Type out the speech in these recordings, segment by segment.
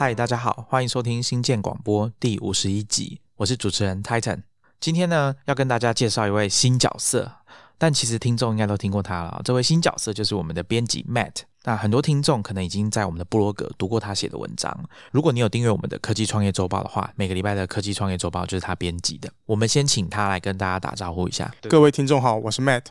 嗨，大家好，欢迎收听新建广播第五十一集，我是主持人 Titan。今天呢，要跟大家介绍一位新角色，但其实听众应该都听过他了。这位新角色就是我们的编辑 Matt。那很多听众可能已经在我们的部落格读过他写的文章。如果你有订阅我们的科技创业周报的话，每个礼拜的科技创业周报就是他编辑的。我们先请他来跟大家打招呼一下。各位听众好，我是 Matt。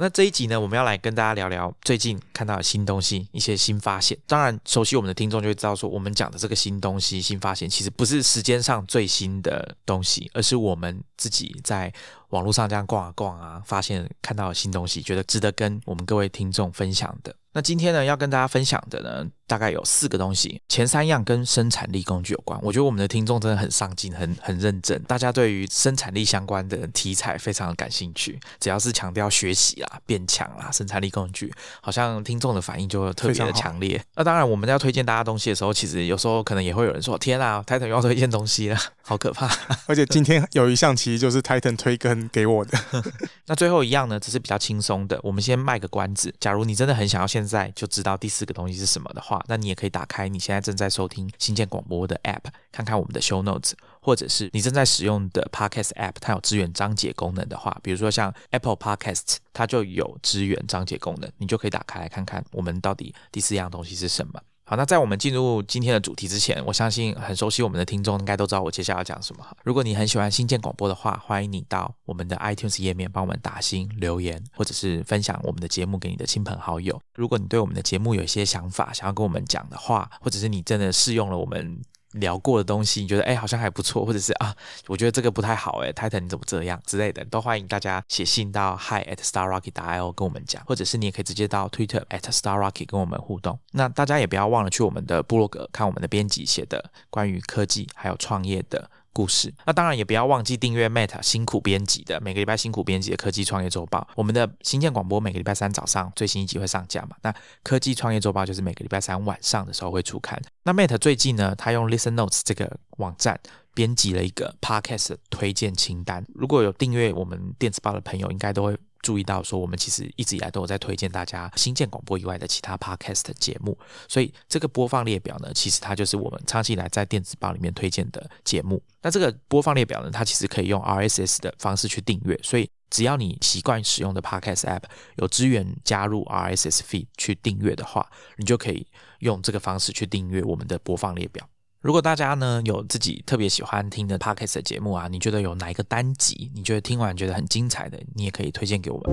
那这一集呢，我们要来跟大家聊聊最近看到的新东西，一些新发现。当然，熟悉我们的听众就会知道，说我们讲的这个新东西、新发现，其实不是时间上最新的东西，而是我们自己在网络上这样逛啊逛啊，发现看到的新东西，觉得值得跟我们各位听众分享的。那今天呢，要跟大家分享的呢，大概有四个东西，前三样跟生产力工具有关。我觉得我们的听众真的很上进，很很认真，大家对于生产力相关的题材非常的感兴趣。只要是强调学习啦、变强啦、生产力工具，好像听众的反应就特别的强烈。那当然，我们要推荐大家东西的时候，其实有时候可能也会有人说：“天啊，Titan 又要推荐东西了，好可怕！”而且今天有一项其实就是 Titan 推更给我的。那最后一样呢，只是比较轻松的，我们先卖个关子。假如你真的很想要现现在就知道。第四个东西是什么的话，那你也可以打开你现在正在收听新建广播的 App，看看我们的 Show Notes，或者是你正在使用的 Podcast App，它有支援章节功能的话，比如说像 Apple Podcast，它就有支援章节功能，你就可以打开来看看我们到底第四样东西是什么。好，那在我们进入今天的主题之前，我相信很熟悉我们的听众应该都知道我接下来要讲什么。如果你很喜欢新建广播的话，欢迎你到我们的 iTunes 页面帮我们打星留言，或者是分享我们的节目给你的亲朋好友。如果你对我们的节目有一些想法，想要跟我们讲的话，或者是你真的试用了我们。聊过的东西，你觉得哎好像还不错，或者是啊，我觉得这个不太好哎泰坦你怎么这样之类的，都欢迎大家写信到 hi at starrocket.io 跟我们讲，或者是你也可以直接到 Twitter at starrocket 跟我们互动。那大家也不要忘了去我们的部落格看我们的编辑写的关于科技还有创业的。故事，那当然也不要忘记订阅 Matt 辛苦编辑的每个礼拜辛苦编辑的科技创业周报。我们的新建广播每个礼拜三早上最新一集会上架嘛？那科技创业周报就是每个礼拜三晚上的时候会出刊。那 Matt 最近呢，他用 Listen Notes 这个网站编辑了一个 Podcast 推荐清单。如果有订阅我们电子报的朋友，应该都会。注意到说，我们其实一直以来都有在推荐大家新建广播以外的其他 podcast 节目，所以这个播放列表呢，其实它就是我们长期以来在电子报里面推荐的节目。那这个播放列表呢，它其实可以用 RSS 的方式去订阅，所以只要你习惯使用的 podcast app 有资源加入 RSS feed 去订阅的话，你就可以用这个方式去订阅我们的播放列表。如果大家呢有自己特别喜欢听的 podcast 的节目啊，你觉得有哪一个单集，你觉得听完觉得很精彩的，你也可以推荐给我们。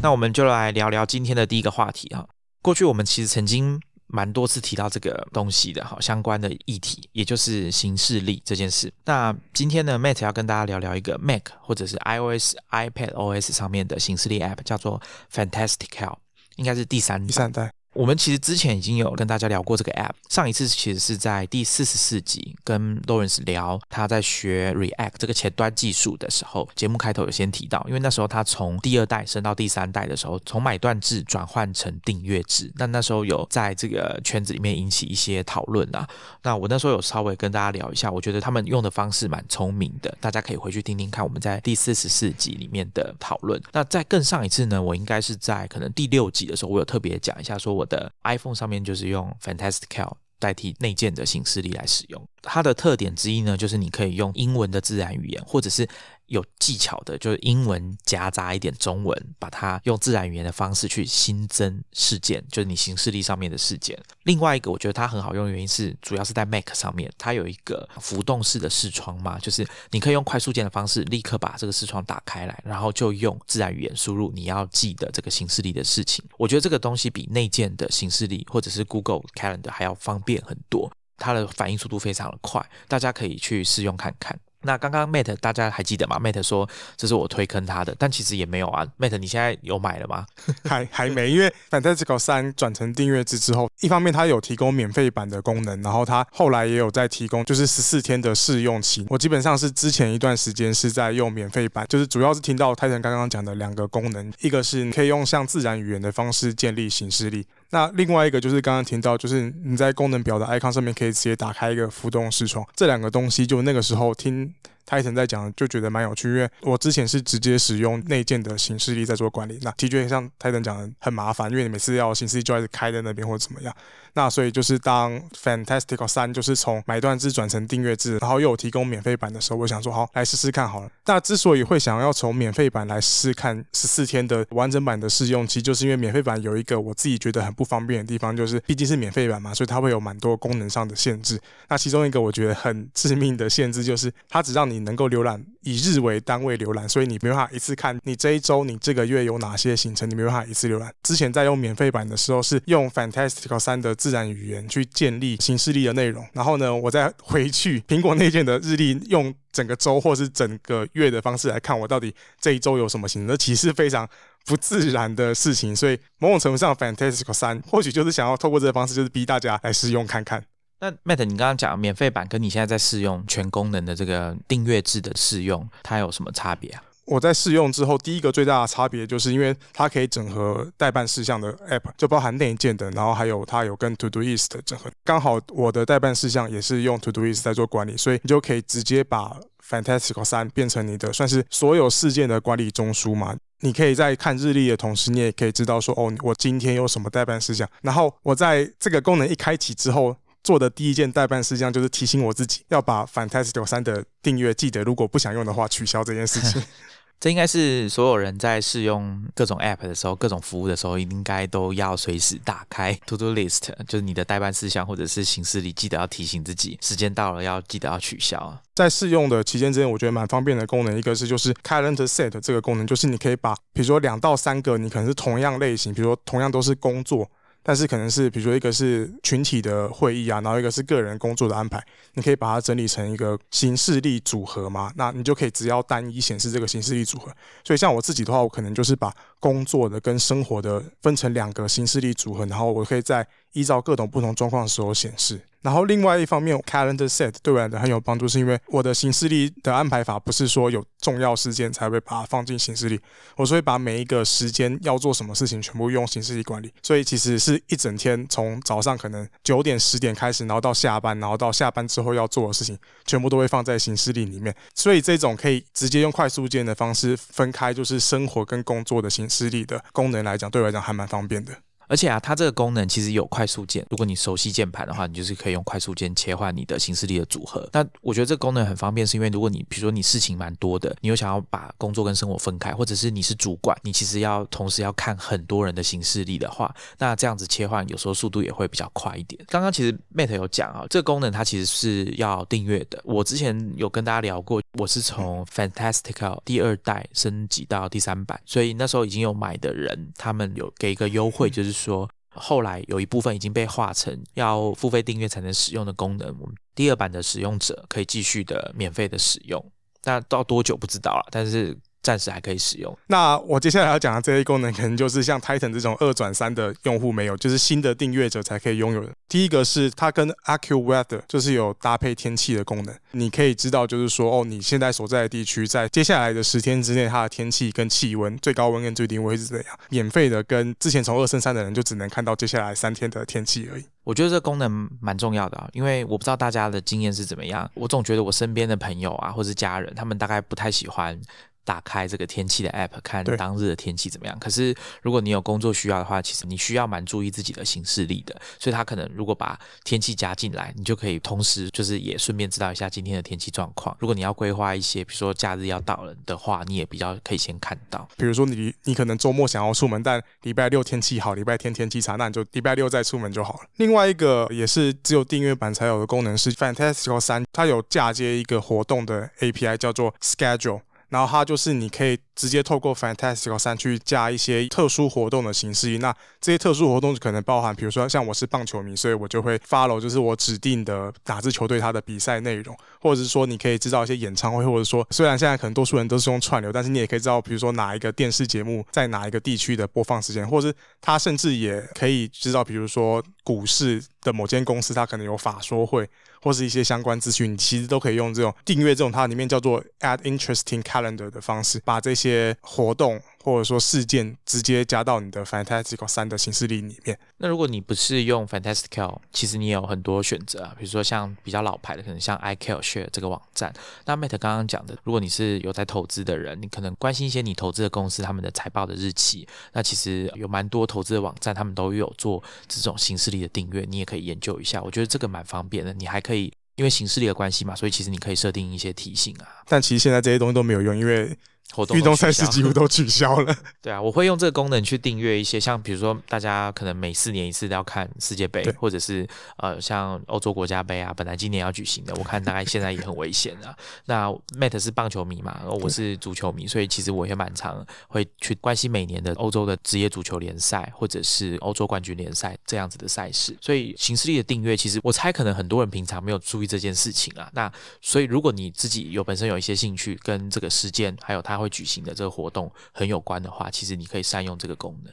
那我们就来聊聊今天的第一个话题啊。过去我们其实曾经。蛮多次提到这个东西的哈，相关的议题，也就是形式力这件事。那今天呢，Matt 要跟大家聊聊一个 Mac 或者是 iOS、iPad OS 上面的形式力 App，叫做 fantastic hel 应该是第三第三代。我们其实之前已经有跟大家聊过这个 app，上一次其实是在第四十四集跟 Lawrence 聊他在学 React 这个前端技术的时候，节目开头有先提到，因为那时候他从第二代升到第三代的时候，从买断制转换成订阅制，那那时候有在这个圈子里面引起一些讨论啊。那我那时候有稍微跟大家聊一下，我觉得他们用的方式蛮聪明的，大家可以回去听听看我们在第四十四集里面的讨论。那在更上一次呢，我应该是在可能第六集的时候，我有特别讲一下说我。的 iPhone 上面就是用 Fantastic Cal 代替内建的形式力来使用，它的特点之一呢，就是你可以用英文的自然语言，或者是。有技巧的，就是英文夹杂一点中文，把它用自然语言的方式去新增事件，就是你形式力上面的事件。另外一个，我觉得它很好用的原因是，主要是在 Mac 上面，它有一个浮动式的视窗嘛，就是你可以用快速键的方式，立刻把这个视窗打开来，然后就用自然语言输入你要记的这个形式力的事情。我觉得这个东西比内建的形式力或者是 Google Calendar 还要方便很多，它的反应速度非常的快，大家可以去试用看看。那刚刚 Mate 大家还记得吗？Mate 说这是我推坑他的，但其实也没有啊。Mate 你现在有买了吗？还还没，因为 Fantastical 三转成订阅制之后，一方面它有提供免费版的功能，然后它后来也有在提供就是十四天的试用期。我基本上是之前一段时间是在用免费版，就是主要是听到 Titan 刚刚讲的两个功能，一个是可以用像自然语言的方式建立形式力。那另外一个就是刚刚听到，就是你在功能表的 icon 上面可以直接打开一个浮动视窗，这两个东西就那个时候听 Titan 在讲，就觉得蛮有趣，因为我之前是直接使用内建的形式力在做管理，那 TJ 像 Titan 讲的很麻烦，因为你每次要形式力就要是开在那边或者怎么样。那所以就是当 Fantastic 三就是从买断制转成订阅制，然后又有提供免费版的时候，我想说好来试试看好了。那之所以会想要从免费版来试试看十四天的完整版的试用期，就是因为免费版有一个我自己觉得很不方便的地方，就是毕竟是免费版嘛，所以它会有蛮多功能上的限制。那其中一个我觉得很致命的限制就是，它只让你你能够浏览以日为单位浏览，所以你没办法一次看你这一周、你这个月有哪些行程，你没办法一次浏览。之前在用免费版的时候，是用 Fantastical 三的。自然语言去建立新势力的内容，然后呢，我再回去苹果内建的日历，用整个周或是整个月的方式来看，我到底这一周有什么行程，那其实非常不自然的事情。所以某种程度上，Fantastic 三或许就是想要透过这个方式，就是逼大家来试用看看。那 Matt，你刚刚讲免费版跟你现在在试用全功能的这个订阅制的试用，它有什么差别啊？我在试用之后，第一个最大的差别就是因为它可以整合代办事项的 App，就包含内建的，然后还有它有跟 Todoist 的整合。刚好我的代办事项也是用 Todoist 在做管理，所以你就可以直接把 Fantastical 三变成你的算是所有事件的管理中枢嘛。你可以在看日历的同时，你也可以知道说，哦，我今天有什么代办事项。然后我在这个功能一开启之后，做的第一件代办事项就是提醒我自己要把 Fantastical 三的订阅记得，如果不想用的话，取消这件事情。这应该是所有人在试用各种 App 的时候、各种服务的时候，应该都要随时打开 To Do List，就是你的代办事项或者是形式里，记得要提醒自己，时间到了要记得要取消。在试用的期间之间，我觉得蛮方便的功能，一个是就是 Calendar Set 这个功能，就是你可以把比如说两到三个，你可能是同样类型，比如说同样都是工作。但是可能是，比如说一个是群体的会议啊，然后一个是个人工作的安排，你可以把它整理成一个形式力组合嘛，那你就可以只要单一显示这个形式力组合。所以像我自己的话，我可能就是把工作的跟生活的分成两个形式力组合，然后我可以在依照各种不同状况的时候显示。然后另外一方面，Calendar Set 对我来讲很有帮助，是因为我的行事历的安排法不是说有重要事件才会把它放进行事历，我会把每一个时间要做什么事情全部用行事历管理，所以其实是一整天从早上可能九点十点开始，然后到下班，然后到下班之后要做的事情，全部都会放在行事历里面，所以这种可以直接用快速键的方式分开，就是生活跟工作的行事历的功能来讲，对我来讲还蛮方便的。而且啊，它这个功能其实有快速键。如果你熟悉键盘的话，你就是可以用快速键切换你的形式力的组合。那我觉得这个功能很方便，是因为如果你比如说你事情蛮多的，你又想要把工作跟生活分开，或者是你是主管，你其实要同时要看很多人的形式力的话，那这样子切换有时候速度也会比较快一点。刚刚其实 Mate 有讲啊，这个功能它其实是要订阅的。我之前有跟大家聊过，我是从 Fantastical 第二代升级到第三版，所以那时候已经有买的人，他们有给一个优惠，就是说。后来有一部分已经被划成要付费订阅才能使用的功能，我们第二版的使用者可以继续的免费的使用，那到多久不知道了，但是。暂时还可以使用。那我接下来要讲的这些功能，可能就是像 Titan 这种二转三的用户没有，就是新的订阅者才可以拥有的。第一个是它跟 AccuWeather 就是有搭配天气的功能，你可以知道就是说哦，你现在所在的地区在接下来的十天之内，它的天气跟气温、最高温跟最低温是怎样。免费的跟之前从二升三的人就只能看到接下来三天的天气而已。我觉得这功能蛮重要的啊，因为我不知道大家的经验是怎么样，我总觉得我身边的朋友啊，或是家人，他们大概不太喜欢。打开这个天气的 app 看当日的天气怎么样？可是如果你有工作需要的话，其实你需要蛮注意自己的行事力的。所以他可能如果把天气加进来，你就可以同时就是也顺便知道一下今天的天气状况。如果你要规划一些，比如说假日要到了的话，你也比较可以先看到。比如说你你可能周末想要出门，但礼拜六天气好，礼拜天天气差，那你就礼拜六再出门就好了。另外一个也是只有订阅版才有的功能是 Fantastical 三，它有嫁接一个活动的 API 叫做 Schedule。然后它就是你可以直接透过 Fantastical 三去加一些特殊活动的形式。那这些特殊活动可能包含，比如说像我是棒球迷，所以我就会 follow 就是我指定的哪支球队它的比赛内容，或者是说你可以知道一些演唱会，或者说虽然现在可能多数人都是用串流，但是你也可以知道，比如说哪一个电视节目在哪一个地区的播放时间，或者是它甚至也可以知道，比如说股市的某间公司它可能有法说会。或是一些相关资讯，你其实都可以用这种订阅这种它里面叫做 Add Interesting Calendar 的方式，把这些活动或者说事件直接加到你的 Fantastical 三的形式力里面。那如果你不是用 Fantastical，其实你有很多选择啊，比如说像比较老牌的，可能像 iCalShare 这个网站。那 Matt 刚刚讲的，如果你是有在投资的人，你可能关心一些你投资的公司他们的财报的日期。那其实有蛮多投资的网站，他们都有做这种形式力的订阅，你也可以研究一下。我觉得这个蛮方便的，你还可以因为形式力的关系嘛，所以其实你可以设定一些提醒啊。但其实现在这些东西都没有用，因为活动运动赛事几乎都取消了。对啊，我会用这个功能去订阅一些，像比如说大家可能每四年一次都要看世界杯，或者是呃像欧洲国家杯啊，本来今年要举行的，我看大概现在也很危险啊。那 Matt 是棒球迷嘛，我是足球迷，所以其实我也蛮常会去关心每年的欧洲的职业足球联赛，或者是欧洲冠军联赛这样子的赛事。所以形式力的订阅，其实我猜可能很多人平常没有注意这件事情啊。那所以如果你自己有本身有一些兴趣，跟这个事件还有它会举行的这个活动很有关的话，其实你可以善用这个功能。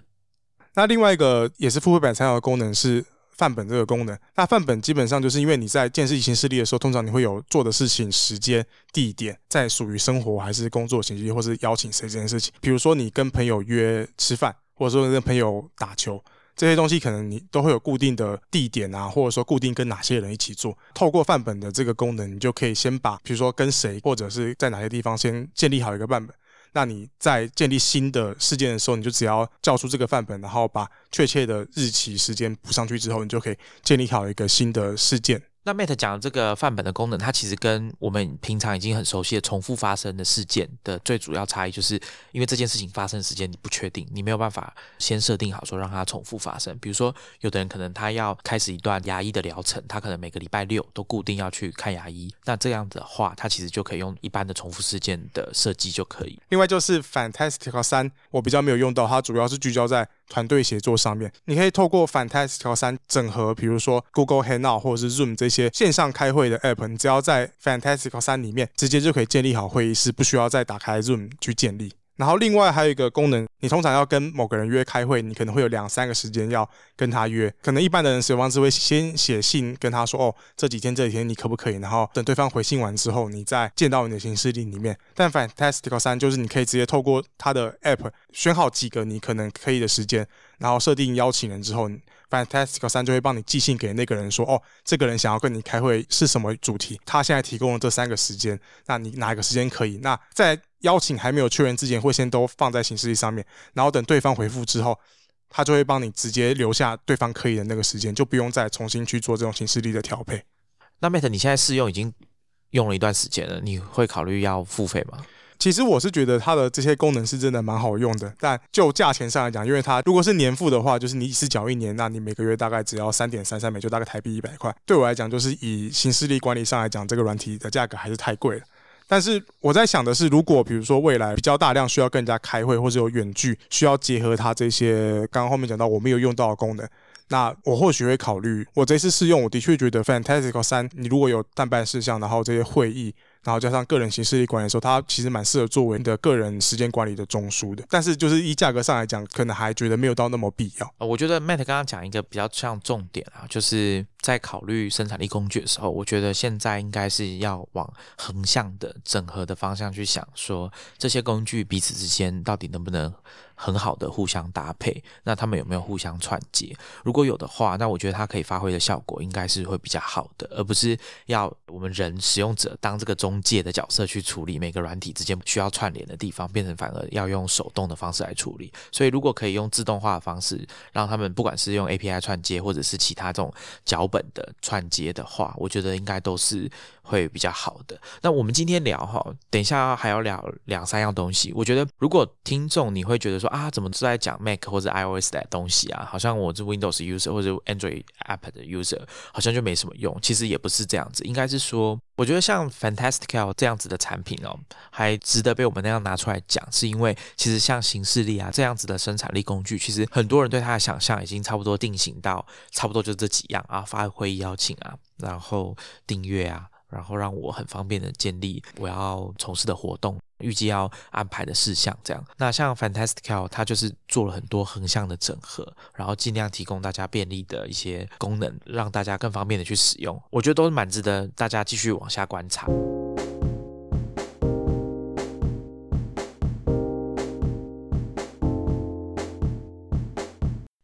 那另外一个也是付费版参考的功能是范本这个功能。那范本基本上就是因为你在建设形式力的时候，通常你会有做的事情、时间、地点，在属于生活还是工作形式，或是邀请谁这件事情。比如说你跟朋友约吃饭，或者说跟朋友打球，这些东西可能你都会有固定的地点啊，或者说固定跟哪些人一起做。透过范本的这个功能，你就可以先把，比如说跟谁或者是在哪些地方先建立好一个范本。那你在建立新的事件的时候，你就只要叫出这个范本，然后把确切的日期、时间补上去之后，你就可以建立好一个新的事件。那 Mate 讲的这个范本的功能，它其实跟我们平常已经很熟悉的重复发生的事件的最主要差异，就是因为这件事情发生的时间你不确定，你没有办法先设定好说让它重复发生。比如说，有的人可能他要开始一段牙医的疗程，他可能每个礼拜六都固定要去看牙医，那这样的话，他其实就可以用一般的重复事件的设计就可以。另外就是 Fantastic 三，我比较没有用到，它主要是聚焦在。团队协作上面，你可以透过 Fantastical 三整合，比如说 Google Hangout 或者是 Zoom 这些线上开会的 App，你只要在 Fantastical 三里面直接就可以建立好会议室，不需要再打开 Zoom 去建立。然后另外还有一个功能，你通常要跟某个人约开会，你可能会有两三个时间要跟他约。可能一般的人使用方式会先写信跟他说，哦，这几天这几天你可不可以？然后等对方回信完之后，你再见到你的行事历里面。但 Fantastic 三就是你可以直接透过他的 App 选好几个你可能可以的时间，然后设定邀请人之后 Fantastic 三就会帮你寄信给那个人说，哦，这个人想要跟你开会是什么主题？他现在提供了这三个时间，那你哪一个时间可以？那在邀请还没有确认之前，会先都放在形式力上面，然后等对方回复之后，他就会帮你直接留下对方可以的那个时间，就不用再重新去做这种形式力的调配。那 Mate，你现在试用已经用了一段时间了，你会考虑要付费吗？其实我是觉得它的这些功能是真的蛮好用的，但就价钱上来讲，因为它如果是年付的话，就是你一次缴一年，那你每个月大概只要三点三三美，就大概台币一百块。对我来讲，就是以形式力管理上来讲，这个软体的价格还是太贵了。但是我在想的是，如果比如说未来比较大量需要跟人家开会，或者有远距需要结合它这些刚刚后面讲到我没有用到的功能，那我或许会考虑。我这次试用，我的确觉得 Fantastic 三，你如果有淡办事项，然后这些会议。然后加上个人形式力管理的时候，它其实蛮适合作为你的个人时间管理的中枢的。但是就是以价格上来讲，可能还觉得没有到那么必要。我觉得 Matt 刚刚讲一个比较像重点啊，就是在考虑生产力工具的时候，我觉得现在应该是要往横向的整合的方向去想，说这些工具彼此之间到底能不能。很好的互相搭配，那他们有没有互相串接？如果有的话，那我觉得它可以发挥的效果应该是会比较好的，而不是要我们人使用者当这个中介的角色去处理每个软体之间需要串联的地方，变成反而要用手动的方式来处理。所以，如果可以用自动化的方式，让他们不管是用 API 串接，或者是其他这种脚本的串接的话，我觉得应该都是。会比较好的。那我们今天聊哈，等一下还要聊两三样东西。我觉得如果听众你会觉得说啊，怎么是在讲 Mac 或者 iOS 的东西啊？好像我是 Windows user 或者 Android app 的 user，好像就没什么用。其实也不是这样子，应该是说，我觉得像 Fantastical 这样子的产品哦，还值得被我们那样拿出来讲，是因为其实像形式力啊这样子的生产力工具，其实很多人对它的想象已经差不多定型到差不多就这几样啊，发会议邀请啊，然后订阅啊。然后让我很方便的建立我要从事的活动，预计要安排的事项，这样。那像 Fantastical，它就是做了很多横向的整合，然后尽量提供大家便利的一些功能，让大家更方便的去使用。我觉得都是蛮值得大家继续往下观察。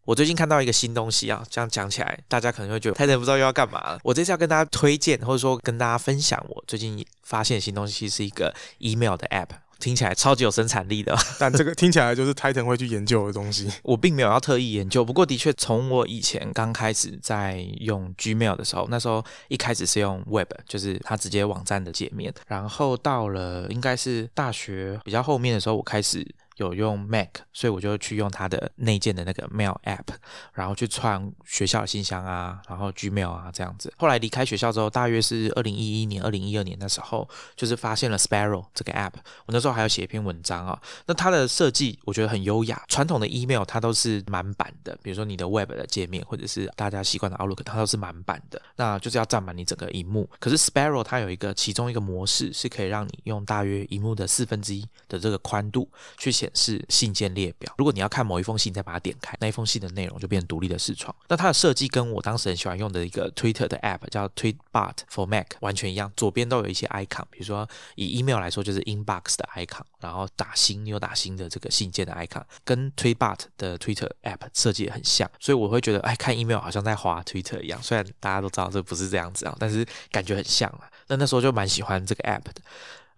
我最近看到一个新东西啊，这样讲起来，大家可能会觉得太太不知道又要干嘛了。我这次要跟大家推荐，或者说跟大家分享，我最近发现新东西是一个 email 的 app，听起来超级有生产力的。但这个听起来就是 Titan 会去研究的东西。我并没有要特意研究，不过的确从我以前刚开始在用 Gmail 的时候，那时候一开始是用 Web，就是它直接网站的界面，然后到了应该是大学比较后面的时候，我开始。有用 Mac，所以我就去用它的内建的那个 Mail App，然后去串学校信箱啊，然后 Gmail 啊这样子。后来离开学校之后，大约是二零一一年、二零一二年的时候，就是发现了 Sparrow 这个 App。我那时候还要写一篇文章啊。那它的设计我觉得很优雅。传统的 Email 它都是满版的，比如说你的 Web 的界面或者是大家习惯的 Outlook，它都是满版的，那就是要占满你整个荧幕。可是 Sparrow 它有一个其中一个模式是可以让你用大约荧幕的四分之一的这个宽度去写。是信件列表。如果你要看某一封信，再把它点开，那一封信的内容就变成独立的视窗。那它的设计跟我当时很喜欢用的一个 Twitter 的 App 叫 Tweetbot for Mac 完全一样。左边都有一些 icon，比如说以 email 来说就是 inbox 的 icon，然后打星有打星的这个信件的 icon，跟 Tweetbot 的 Twitter App 设计也很像。所以我会觉得，哎，看 email 好像在滑 Twitter 一样。虽然大家都知道这不是这样子啊，但是感觉很像啊。那那时候就蛮喜欢这个 App 的。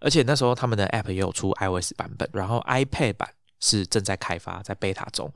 而且那时候他们的 App 也有出 iOS 版本，然后 iPad 版。是正在开发，在 beta 中，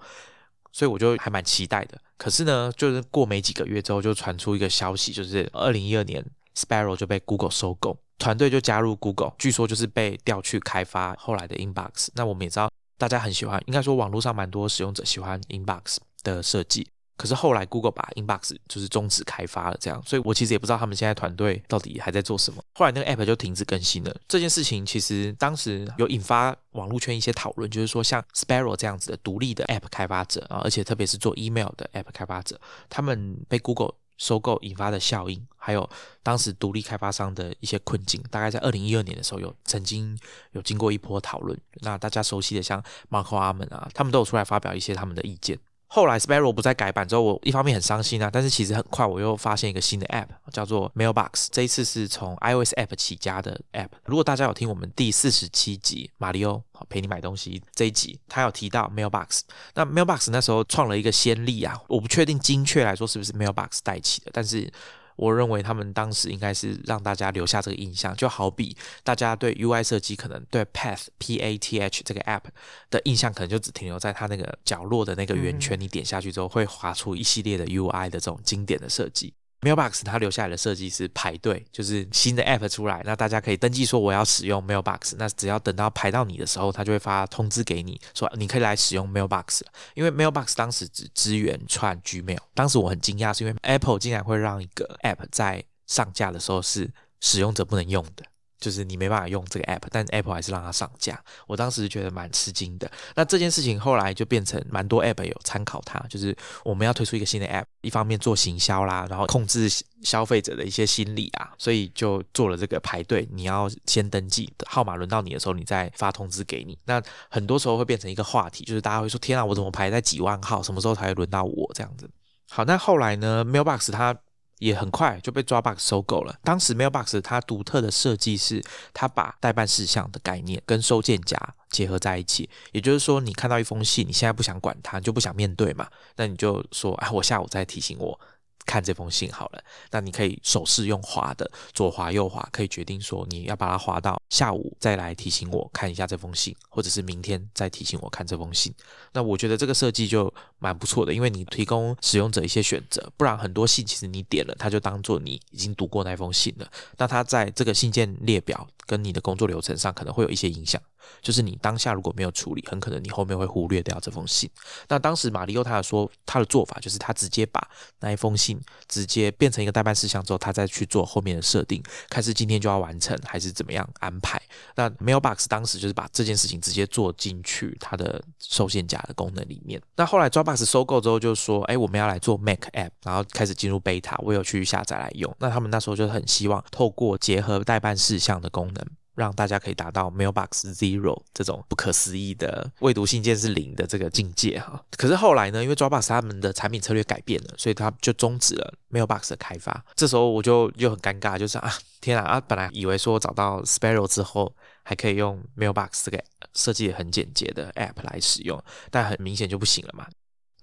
所以我就还蛮期待的。可是呢，就是过没几个月之后，就传出一个消息，就是二零一二年 Sparrow 就被 Google 收购，团队就加入 Google，据说就是被调去开发后来的 Inbox。那我们也知道，大家很喜欢，应该说网络上蛮多使用者喜欢 Inbox 的设计。可是后来，Google 把 Inbox 就是终止开发了，这样，所以我其实也不知道他们现在团队到底还在做什么。后来那个 App 就停止更新了。这件事情其实当时有引发网络圈一些讨论，就是说像 Sparrow 这样子的独立的 App 开发者啊，而且特别是做 Email 的 App 开发者，他们被 Google 收购引发的效应，还有当时独立开发商的一些困境，大概在二零一二年的时候有曾经有经过一波讨论。那大家熟悉的像 Marco 阿门啊，他们都有出来发表一些他们的意见。后来 Sparrow 不再改版之后，我一方面很伤心啊，但是其实很快我又发现一个新的 App，叫做 Mailbox。这一次是从 iOS App 起家的 App。如果大家有听我们第四十七集马里奥陪你买东西这一集，他有提到 Mailbox。那 Mailbox 那时候创了一个先例啊，我不确定精确来说是不是 Mailbox 带起的，但是。我认为他们当时应该是让大家留下这个印象，就好比大家对 UI 设计可能对 Path P A T H 这个 App 的印象，可能就只停留在它那个角落的那个圆圈，你点下去之后会划出一系列的 UI 的这种经典的设计。Mailbox 它留下来的设计是排队，就是新的 App 出来，那大家可以登记说我要使用 Mailbox，那只要等到排到你的时候，它就会发通知给你，说你可以来使用 Mailbox。因为 Mailbox 当时只支援串 Gmail，当时我很惊讶，是因为 Apple 竟然会让一个 App 在上架的时候是使用者不能用的。就是你没办法用这个 app，但 Apple 还是让它上架。我当时觉得蛮吃惊的。那这件事情后来就变成蛮多 app 有参考它，就是我们要推出一个新的 app，一方面做行销啦，然后控制消费者的一些心理啊，所以就做了这个排队，你要先登记，号码轮到你的时候，你再发通知给你。那很多时候会变成一个话题，就是大家会说：天啊，我怎么排在几万号？什么时候才会轮到我？这样子。好，那后来呢？Mailbox 它。也很快就被 Dropbox 收购了。当时 Mailbox 它独特的设计是，它把代办事项的概念跟收件夹结合在一起。也就是说，你看到一封信，你现在不想管它，就不想面对嘛，那你就说，哎，我下午再提醒我。看这封信好了，那你可以手势用滑的，左滑右滑，可以决定说你要把它滑到下午再来提醒我看一下这封信，或者是明天再提醒我看这封信。那我觉得这个设计就蛮不错的，因为你提供使用者一些选择，不然很多信其实你点了，他就当做你已经读过那封信了。那他在这个信件列表跟你的工作流程上可能会有一些影响。就是你当下如果没有处理，很可能你后面会忽略掉这封信。那当时马里奥他的说他的做法就是他直接把那一封信直接变成一个代办事项之后，他再去做后面的设定，看是今天就要完成还是怎么样安排。那 Mailbox 当时就是把这件事情直接做进去它的收件夹的功能里面。那后来抓开始收购之后就说，哎，我们要来做 Mac App，然后开始进入 Beta，我有去下载来用。那他们那时候就很希望透过结合代办事项的功能。让大家可以达到 Mailbox Zero 这种不可思议的未读信件是零的这个境界哈。可是后来呢，因为 Dropbox 他们的产品策略改变了，所以他就终止了 Mailbox 的开发。这时候我就就很尴尬，就是啊，天啊啊！本来以为说找到 Sparrow 之后，还可以用 Mailbox 这个设计很简洁的 App 来使用，但很明显就不行了嘛。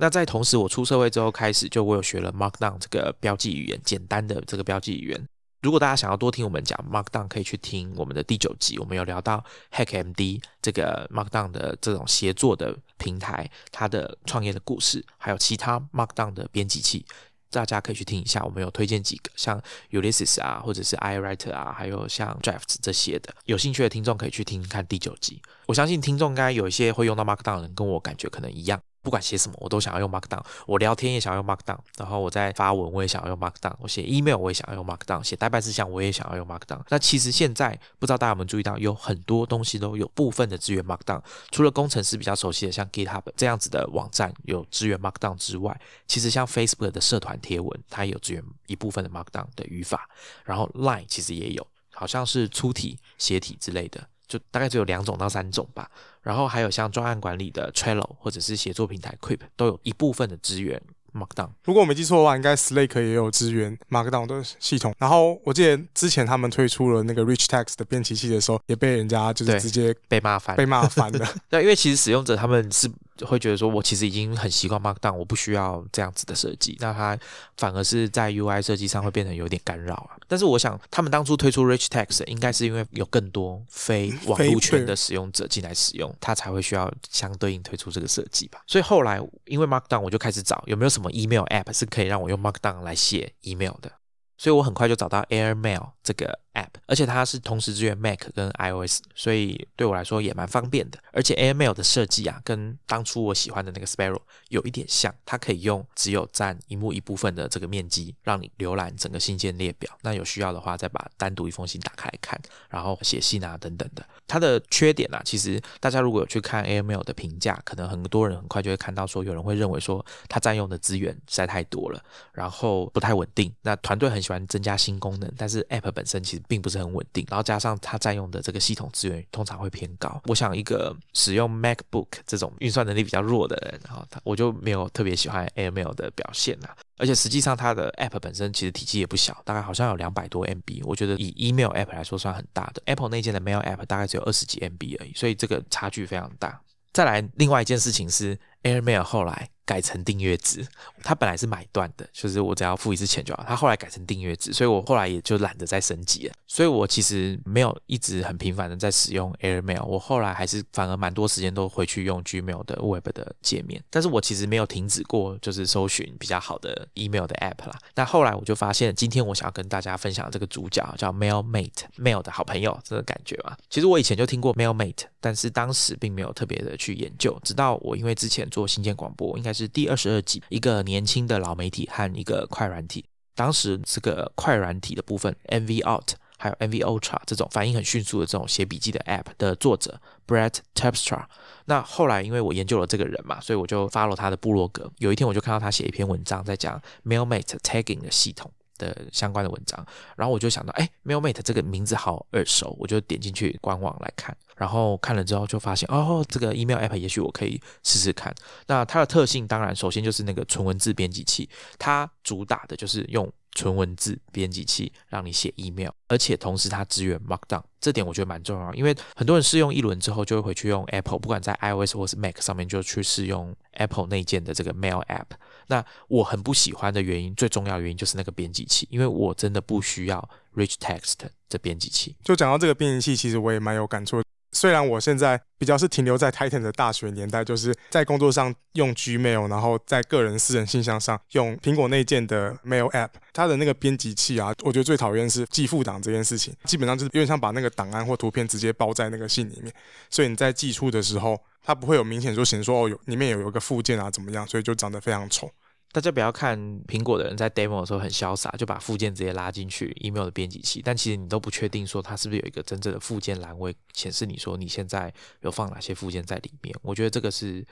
那在同时，我出社会之后开始，就我有学了 Markdown 这个标记语言，简单的这个标记语言。如果大家想要多听我们讲 Markdown，可以去听我们的第九集，我们有聊到 HackMD 这个 Markdown 的这种协作的平台，它的创业的故事，还有其他 Markdown 的编辑器，大家可以去听一下。我们有推荐几个，像 Ulysses 啊，或者是 iWriter 啊，还有像 Drafts 这些的。有兴趣的听众可以去听看第九集。我相信听众应该有一些会用到 Markdown 的人，跟我感觉可能一样。不管写什么，我都想要用 Markdown。我聊天也想要用 Markdown，然后我在发文我也想要用 Markdown。我写 email 我也想要用 Markdown，写代办事项我也想要用 Markdown。那其实现在不知道大家有没有注意到，有很多东西都有部分的支援 Markdown。除了工程师比较熟悉的像 GitHub 这样子的网站有支援 Markdown 之外，其实像 Facebook 的社团贴文，它也有支援一部分的 Markdown 的语法。然后 Line 其实也有，好像是粗体、斜体之类的。就大概只有两种到三种吧，然后还有像专案管理的 Trello 或者是协作平台 Quip 都有一部分的资源 Markdown。如果我没记错的话，应该 Slack 也有支援 Markdown 的系统。然后我记得之前他们推出了那个 Rich Text 的编辑器的时候，也被人家就是直接被骂翻，被骂翻了。对，因为其实使用者他们是。会觉得说，我其实已经很习惯 Markdown，我不需要这样子的设计。那它反而是在 UI 设计上会变成有点干扰啊。但是我想，他们当初推出 Rich Text，应该是因为有更多非网络圈的使用者进来使用，它才会需要相对应推出这个设计吧。所以后来因为 Markdown，我就开始找有没有什么 email app 是可以让我用 Markdown 来写 email 的。所以我很快就找到 Airmail 这个。App，而且它是同时支援 Mac 跟 iOS，所以对我来说也蛮方便的。而且 A M L 的设计啊，跟当初我喜欢的那个 Sparrow 有一点像，它可以用只有占荧幕一部分的这个面积，让你浏览整个信件列表。那有需要的话，再把单独一封信打开来看，然后写信啊等等的。它的缺点啊，其实大家如果有去看 A M L 的评价，可能很多人很快就会看到说，有人会认为说它占用的资源实在太多了，然后不太稳定。那团队很喜欢增加新功能，但是 App 本身其实并不是很稳定，然后加上它占用的这个系统资源通常会偏高。我想一个使用 MacBook 这种运算能力比较弱的人，然后他我就没有特别喜欢 Airmail 的表现啊。而且实际上它的 App 本身其实体积也不小，大概好像有两百多 MB。我觉得以 Email App 来说算很大的，Apple 内建的 Mail App 大概只有二十几 MB 而已，所以这个差距非常大。再来，另外一件事情是 Airmail 后来。改成订阅制，它本来是买断的，就是我只要付一次钱就好。它后来改成订阅制，所以我后来也就懒得再升级了。所以我其实没有一直很频繁的在使用 Airmail，我后来还是反而蛮多时间都回去用 Gmail 的 Web 的界面。但是我其实没有停止过，就是搜寻比较好的 email 的 App 啦。那后来我就发现，今天我想要跟大家分享这个主角叫 Mailmate，Mail 的好朋友，这个感觉啊。其实我以前就听过 Mailmate，但是当时并没有特别的去研究。直到我因为之前做新建广播，应该是。是第二十二集，一个年轻的老媒体和一个快软体。当时这个快软体的部分，MV Out 还有 MV Ultra 这种反应很迅速的这种写笔记的 App 的作者 Brett Tabstra。那后来因为我研究了这个人嘛，所以我就 follow 他的部落格。有一天我就看到他写一篇文章，在讲 Mailmate Tagging 的系统的相关的文章，然后我就想到，哎，Mailmate 这个名字好耳熟，我就点进去官网来看。然后看了之后就发现，哦，这个 email app 也许我可以试试看。那它的特性当然首先就是那个纯文字编辑器，它主打的就是用纯文字编辑器让你写 email，而且同时它支援 Markdown，这点我觉得蛮重要。因为很多人试用一轮之后就会回去用 Apple，不管在 iOS 或是 Mac 上面就去试用 Apple 内建的这个 mail app。那我很不喜欢的原因，最重要的原因就是那个编辑器，因为我真的不需要 Rich Text 这编辑器。就讲到这个编辑器，其实我也蛮有感触。虽然我现在比较是停留在 Titan 的大学年代，就是在工作上用 Gmail，然后在个人私人信箱上用苹果内建的 Mail App，它的那个编辑器啊，我觉得最讨厌是寄附档这件事情，基本上就是有点像把那个档案或图片直接包在那个信里面，所以你在寄出的时候，它不会有明显说显示说哦有里面有有一个附件啊怎么样，所以就长得非常丑。大家不要看苹果的人在 demo 的时候很潇洒，就把附件直接拉进去 email 的编辑器，但其实你都不确定说它是不是有一个真正的附件栏位显示你说你现在有放哪些附件在里面。我觉得这个是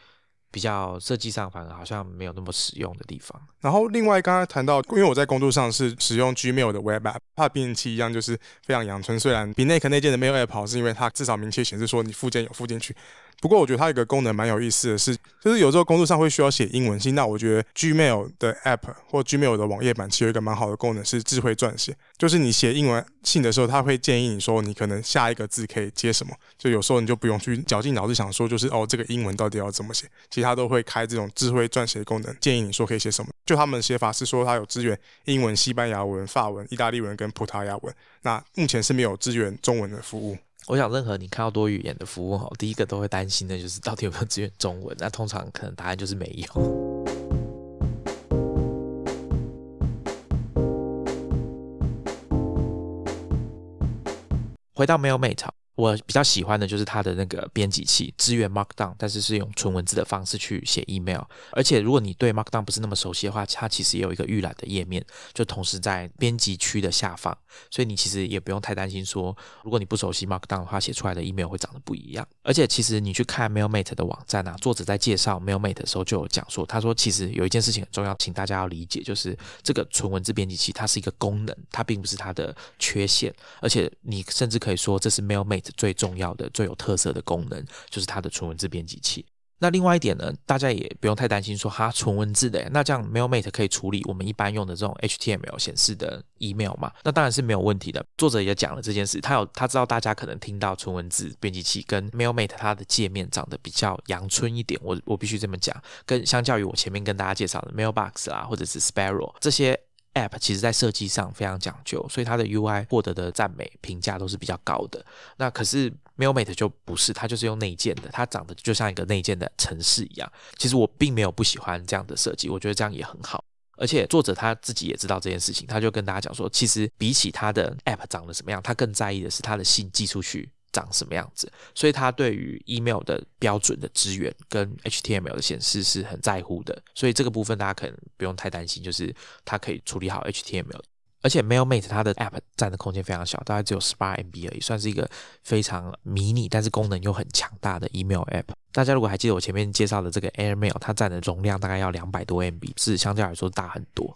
比较设计上反而好像没有那么实用的地方。然后另外刚刚谈到，因为我在工作上是使用 Gmail 的 Web App，它的编辑器一样就是非常阳春，虽然比内 k 内建的 Mail App 好，是因为它至少明确显示说你附件有附进去。不过我觉得它有一个功能蛮有意思的是，就是有时候工作上会需要写英文信，那我觉得 Gmail 的 App 或 Gmail 的网页版其实有一个蛮好的功能是智慧撰写，就是你写英文信的时候，它会建议你说你可能下一个字可以接什么，就有时候你就不用去绞尽脑汁想说就是哦这个英文到底要怎么写，其实它都会开这种智慧撰写功能，建议你说可以写什么。就他们的写法是说它有支援英文、西班牙文、法文、意大利文跟葡萄牙文，那目前是没有支援中文的服务。我想，任何你看到多语言的服务哈，第一个都会担心的就是到底有没有支援中文。那通常可能答案就是没有。回到没有美潮。我比较喜欢的就是它的那个编辑器，支援 Markdown，但是是用纯文字的方式去写 email。而且如果你对 Markdown 不是那么熟悉的话，它其实也有一个预览的页面，就同时在编辑区的下方，所以你其实也不用太担心说，如果你不熟悉 Markdown 的话，写出来的 email 会长得不一样。而且其实你去看 MailMate 的网站啊，作者在介绍 MailMate 的时候就有讲说，他说其实有一件事情很重要，请大家要理解，就是这个纯文字编辑器它是一个功能，它并不是它的缺陷。而且你甚至可以说，这是 MailMate。最重要的、最有特色的功能就是它的纯文字编辑器。那另外一点呢，大家也不用太担心说哈纯文字的，那这样 MailMate 可以处理我们一般用的这种 HTML 显示的 email 嘛？那当然是没有问题的。作者也讲了这件事，他有他知道大家可能听到纯文字编辑器跟 MailMate 它的界面长得比较阳春一点，我我必须这么讲。跟相较于我前面跟大家介绍的 Mailbox 啦，或者是 Sparrow 这些。App 其实在设计上非常讲究，所以它的 UI 获得的赞美评价都是比较高的。那可是 MailMate 就不是，它就是用内建的，它长得就像一个内建的城市一样。其实我并没有不喜欢这样的设计，我觉得这样也很好。而且作者他自己也知道这件事情，他就跟大家讲说，其实比起他的 App 长得什么样，他更在意的是他的信寄出去。长什么样子？所以他对于 email 的标准的资源跟 HTML 的显示是很在乎的。所以这个部分大家可能不用太担心，就是它可以处理好 HTML。而且 MailMate 它的 App 占的空间非常小，大概只有十八 MB 而已，算是一个非常迷你，但是功能又很强大的 email App。大家如果还记得我前面介绍的这个 AirMail，它占的容量大概要两百多 MB，是相对来说大很多。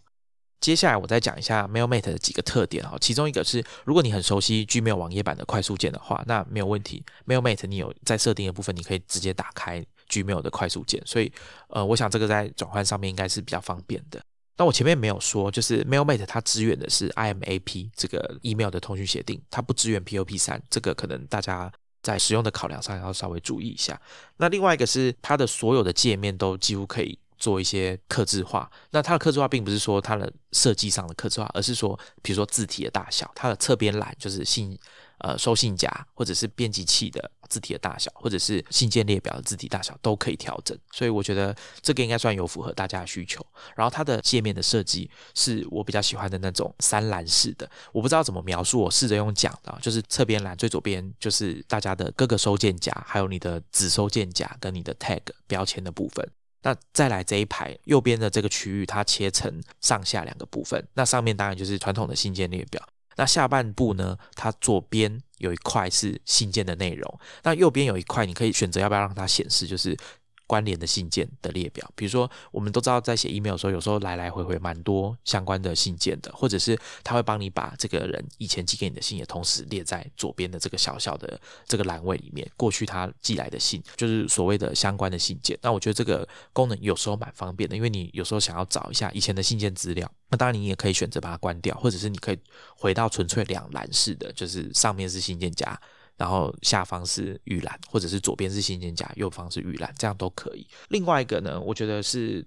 接下来我再讲一下 MailMate 的几个特点哈，其中一个是，如果你很熟悉 Gmail 网页版的快速键的话，那没有问题。MailMate 你有在设定的部分，你可以直接打开 Gmail 的快速键，所以呃，我想这个在转换上面应该是比较方便的。那我前面没有说，就是 MailMate 它支援的是 IMAP 这个 email 的通讯协定，它不支援 POP 三，这个可能大家在使用的考量上要稍微注意一下。那另外一个是它的所有的界面都几乎可以。做一些刻字化，那它的刻字化并不是说它的设计上的刻字化，而是说，比如说字体的大小，它的侧边栏就是信呃收信夹或者是编辑器的字体的大小，或者是信件列表的字体大小都可以调整。所以我觉得这个应该算有符合大家的需求。然后它的界面的设计是我比较喜欢的那种三栏式的，我不知道怎么描述，我试着用讲的，就是侧边栏最左边就是大家的各个收件夹，还有你的子收件夹跟你的 tag 标签的部分。那再来这一排右边的这个区域，它切成上下两个部分。那上面当然就是传统的信件列表。那下半部呢，它左边有一块是信件的内容，那右边有一块，你可以选择要不要让它显示，就是。关联的信件的列表，比如说我们都知道，在写 email 的时候，有时候来来回回蛮多相关的信件的，或者是他会帮你把这个人以前寄给你的信也同时列在左边的这个小小的这个栏位里面。过去他寄来的信，就是所谓的相关的信件。那我觉得这个功能有时候蛮方便的，因为你有时候想要找一下以前的信件资料，那当然你也可以选择把它关掉，或者是你可以回到纯粹两栏式的，就是上面是信件夹。然后下方是预览，或者是左边是新建夹，右方是预览，这样都可以。另外一个呢，我觉得是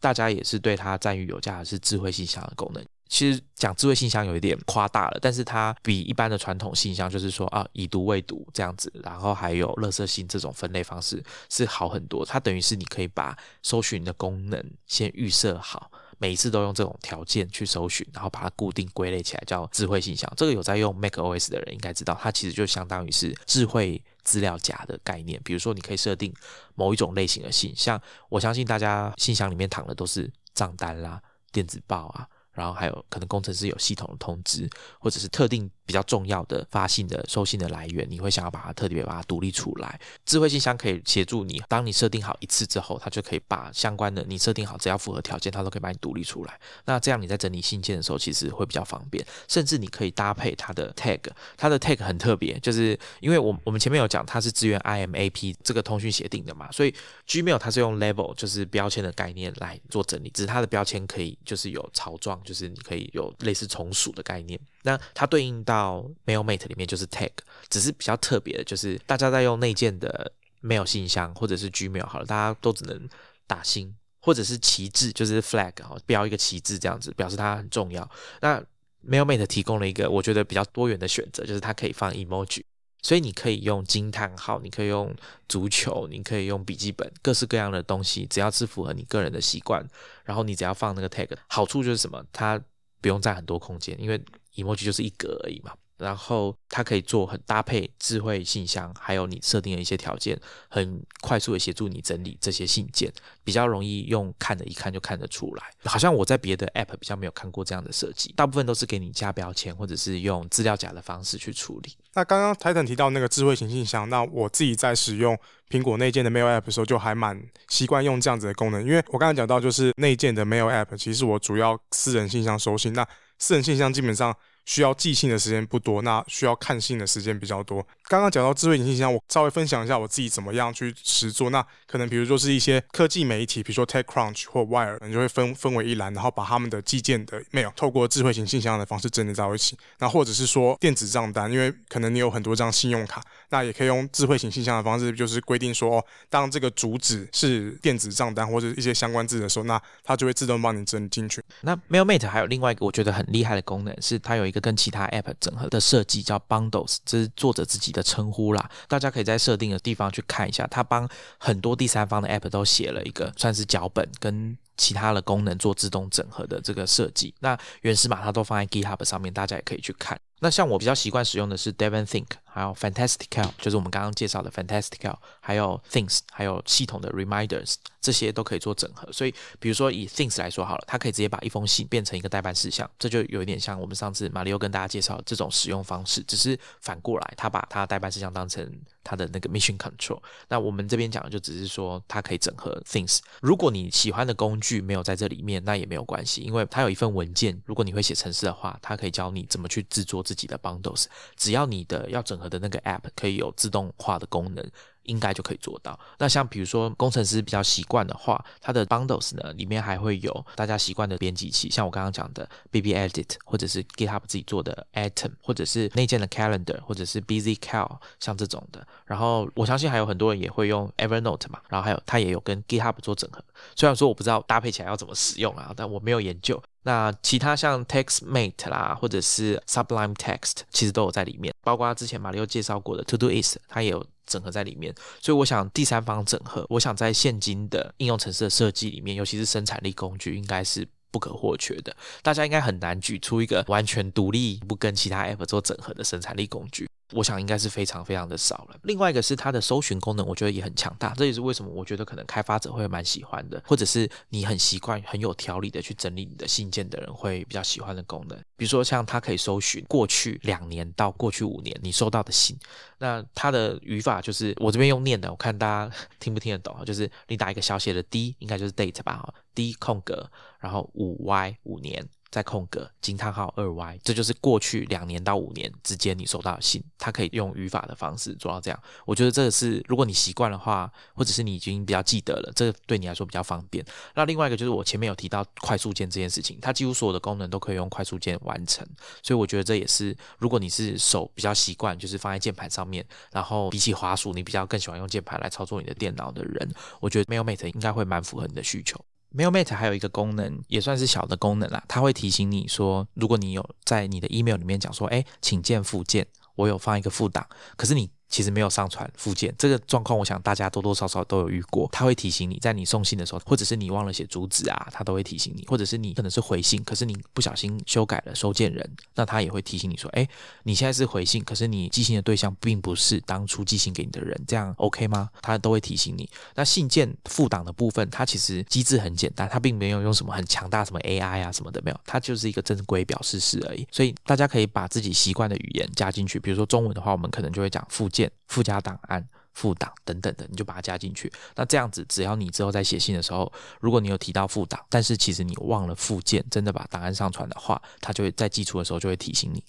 大家也是对它赞誉有加的是智慧信箱的功能。其实讲智慧信箱有一点夸大了，但是它比一般的传统信箱，就是说啊已读未读这样子，然后还有垃圾信这种分类方式是好很多。它等于是你可以把搜寻的功能先预设好。每一次都用这种条件去搜寻，然后把它固定归类起来，叫智慧信箱。这个有在用 Mac OS 的人应该知道，它其实就相当于是智慧资料夹的概念。比如说，你可以设定某一种类型的信，像我相信大家信箱里面躺的都是账单啦、电子报啊。然后还有可能工程师有系统的通知，或者是特定比较重要的发信的收信的来源，你会想要把它特别把它独立出来。智慧信箱可以协助你，当你设定好一次之后，它就可以把相关的你设定好，只要符合条件，它都可以把你独立出来。那这样你在整理信件的时候，其实会比较方便，甚至你可以搭配它的 tag，它的 tag 很特别，就是因为我我们前面有讲它是支援 IMAP 这个通讯协定的嘛，所以 Gmail 它是用 level 就是标签的概念来做整理，只是它的标签可以就是有槽状，就是你可以有类似从属的概念。那它对应到 MailMate 里面就是 tag，只是比较特别的，就是大家在用内建的 mail 信箱或者是 Gmail 好了，大家都只能打星或者是旗帜，就是 flag 哈，标一个旗帜这样子，表示它很重要。那 MailMate 提供了一个我觉得比较多元的选择，就是它可以放 emoji。所以你可以用惊叹号，你可以用足球，你可以用笔记本，各式各样的东西，只要是符合你个人的习惯，然后你只要放那个 tag，好处就是什么？它不用占很多空间，因为 emoji 就是一格而已嘛。然后它可以做很搭配智慧信箱，还有你设定的一些条件，很快速的协助你整理这些信件，比较容易用看的，一看就看得出来。好像我在别的 app 比较没有看过这样的设计，大部分都是给你加标签，或者是用资料夹的方式去处理。那刚刚 Titan 提到那个智慧型信箱，那我自己在使用苹果内建的 Mail App 的时候，就还蛮习惯用这样子的功能，因为我刚才讲到，就是内建的 Mail App，其实我主要私人信箱收信，那私人信箱基本上。需要寄信的时间不多，那需要看信的时间比较多。刚刚讲到智慧型信箱，我稍微分享一下我自己怎么样去实做。那可能比如说是一些科技媒体，比如说 TechCrunch 或 Wire，你就会分分为一栏，然后把他们的寄件的 mail 透过智慧型信箱的方式整理在一起。那或者是说电子账单，因为可能你有很多张信用卡，那也可以用智慧型信箱的方式，就是规定说，哦，当这个主旨是电子账单或者一些相关字的时候，那它就会自动帮你整理进去。那 MailMate 还有另外一个我觉得很厉害的功能，是它有一个跟其他 App 整合的设计，叫 Bundles，这是作者自己的称呼啦。大家可以在设定的地方去看一下，它帮很多第三方的 App 都写了一个算是脚本跟其他的功能做自动整合的这个设计。那原始码它都放在 GitHub 上面，大家也可以去看。那像我比较习惯使用的是 Devon Think，还有 Fantastical，就是我们刚刚介绍的 Fantastical，还有 Things，还有系统的 Reminders，这些都可以做整合。所以，比如说以 Things 来说好了，它可以直接把一封信变成一个代办事项，这就有一点像我们上次马里奥跟大家介绍这种使用方式，只是反过来，他把他代办事项当成他的那个 Mission Control。那我们这边讲的就只是说它可以整合 Things。如果你喜欢的工具没有在这里面，那也没有关系，因为它有一份文件，如果你会写程式的话，它可以教你怎么去制作。自己的 bundles，只要你的要整合的那个 app 可以有自动化的功能。应该就可以做到。那像比如说工程师比较习惯的话，它的 bundles 呢里面还会有大家习惯的编辑器，像我刚刚讲的 BBEdit，或者是 GitHub 自己做的 Atom，或者是内建的 Calendar，或者是 BusyCal，像这种的。然后我相信还有很多人也会用 Evernote 嘛，然后还有它也有跟 GitHub 做整合。虽然说我不知道搭配起来要怎么使用啊，但我没有研究。那其他像 TextMate 啦，或者是 Sublime Text，其实都有在里面，包括之前马里奥介绍过的 Todoist，它也有。整合在里面，所以我想第三方整合，我想在现今的应用程式的设计里面，尤其是生产力工具，应该是不可或缺的。大家应该很难举出一个完全独立、不跟其他 App 做整合的生产力工具。我想应该是非常非常的少了。另外一个是它的搜寻功能，我觉得也很强大，这也是为什么我觉得可能开发者会蛮喜欢的，或者是你很习惯很有条理的去整理你的信件的人会比较喜欢的功能。比如说像它可以搜寻过去两年到过去五年你收到的信，那它的语法就是我这边用念的，我看大家 听不听得懂就是你打一个小写的 D，应该就是 date 吧，D 空格，然后五 Y 五年。再空格惊叹号二 y，这就是过去两年到五年之间你收到的信，它可以用语法的方式做到这样。我觉得这个是如果你习惯的话，或者是你已经比较记得了，这个对你来说比较方便。那另外一个就是我前面有提到快速键这件事情，它几乎所有的功能都可以用快速键完成，所以我觉得这也是如果你是手比较习惯，就是放在键盘上面，然后比起滑鼠你比较更喜欢用键盘来操作你的电脑的人，我觉得 MailMate 应该会蛮符合你的需求。MailMate 还有一个功能，也算是小的功能啦。它会提醒你说，如果你有在你的 email 里面讲说，哎，请见附件，我有放一个附档，可是你其实没有上传附件，这个状况我想大家多多少少都有遇过。他会提醒你在你送信的时候，或者是你忘了写主旨啊，他都会提醒你，或者是你可能是回信，可是你不小心修改了收件人，那他也会提醒你说，哎，你现在是回信，可是你寄信的对象并不是当初寄信给你的人，这样 OK 吗？他都会提醒你。那信件附档的部分，它其实机制很简单，它并没有用什么很强大什么 AI 啊什么的，没有，它就是一个正规表示式而已。所以大家可以把自己习惯的语言加进去，比如说中文的话，我们可能就会讲附件、附加档案、附档等等的，你就把它加进去。那这样子，只要你之后在写信的时候，如果你有提到附档，但是其实你忘了附件，真的把档案上传的话，它就会在寄出的时候就会提醒你。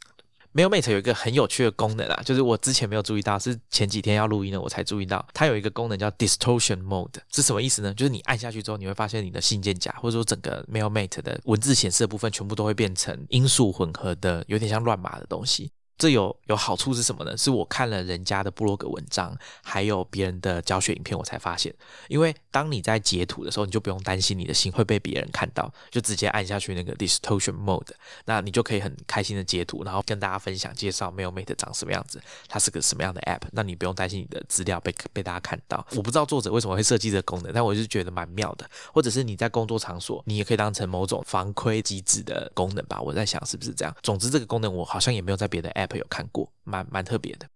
Mailmate 有一个很有趣的功能啊，就是我之前没有注意到，是前几天要录音的，我才注意到，它有一个功能叫 Distortion Mode，是什么意思呢？就是你按下去之后，你会发现你的信件夹或者说整个 Mailmate 的文字显示的部分，全部都会变成音素混合的，有点像乱码的东西。这有有好处是什么呢？是我看了人家的部落格文章，还有别人的教学影片，我才发现。因为当你在截图的时候，你就不用担心你的信会被别人看到，就直接按下去那个 distortion mode，那你就可以很开心的截图，然后跟大家分享介绍 Mailmate 长什么样子，它是个什么样的 app。那你不用担心你的资料被被大家看到。我不知道作者为什么会设计这个功能，但我就觉得蛮妙的。或者是你在工作场所，你也可以当成某种防窥机制的功能吧。我在想是不是这样。总之，这个功能我好像也没有在别的 app 有看过。蛮蛮特别的。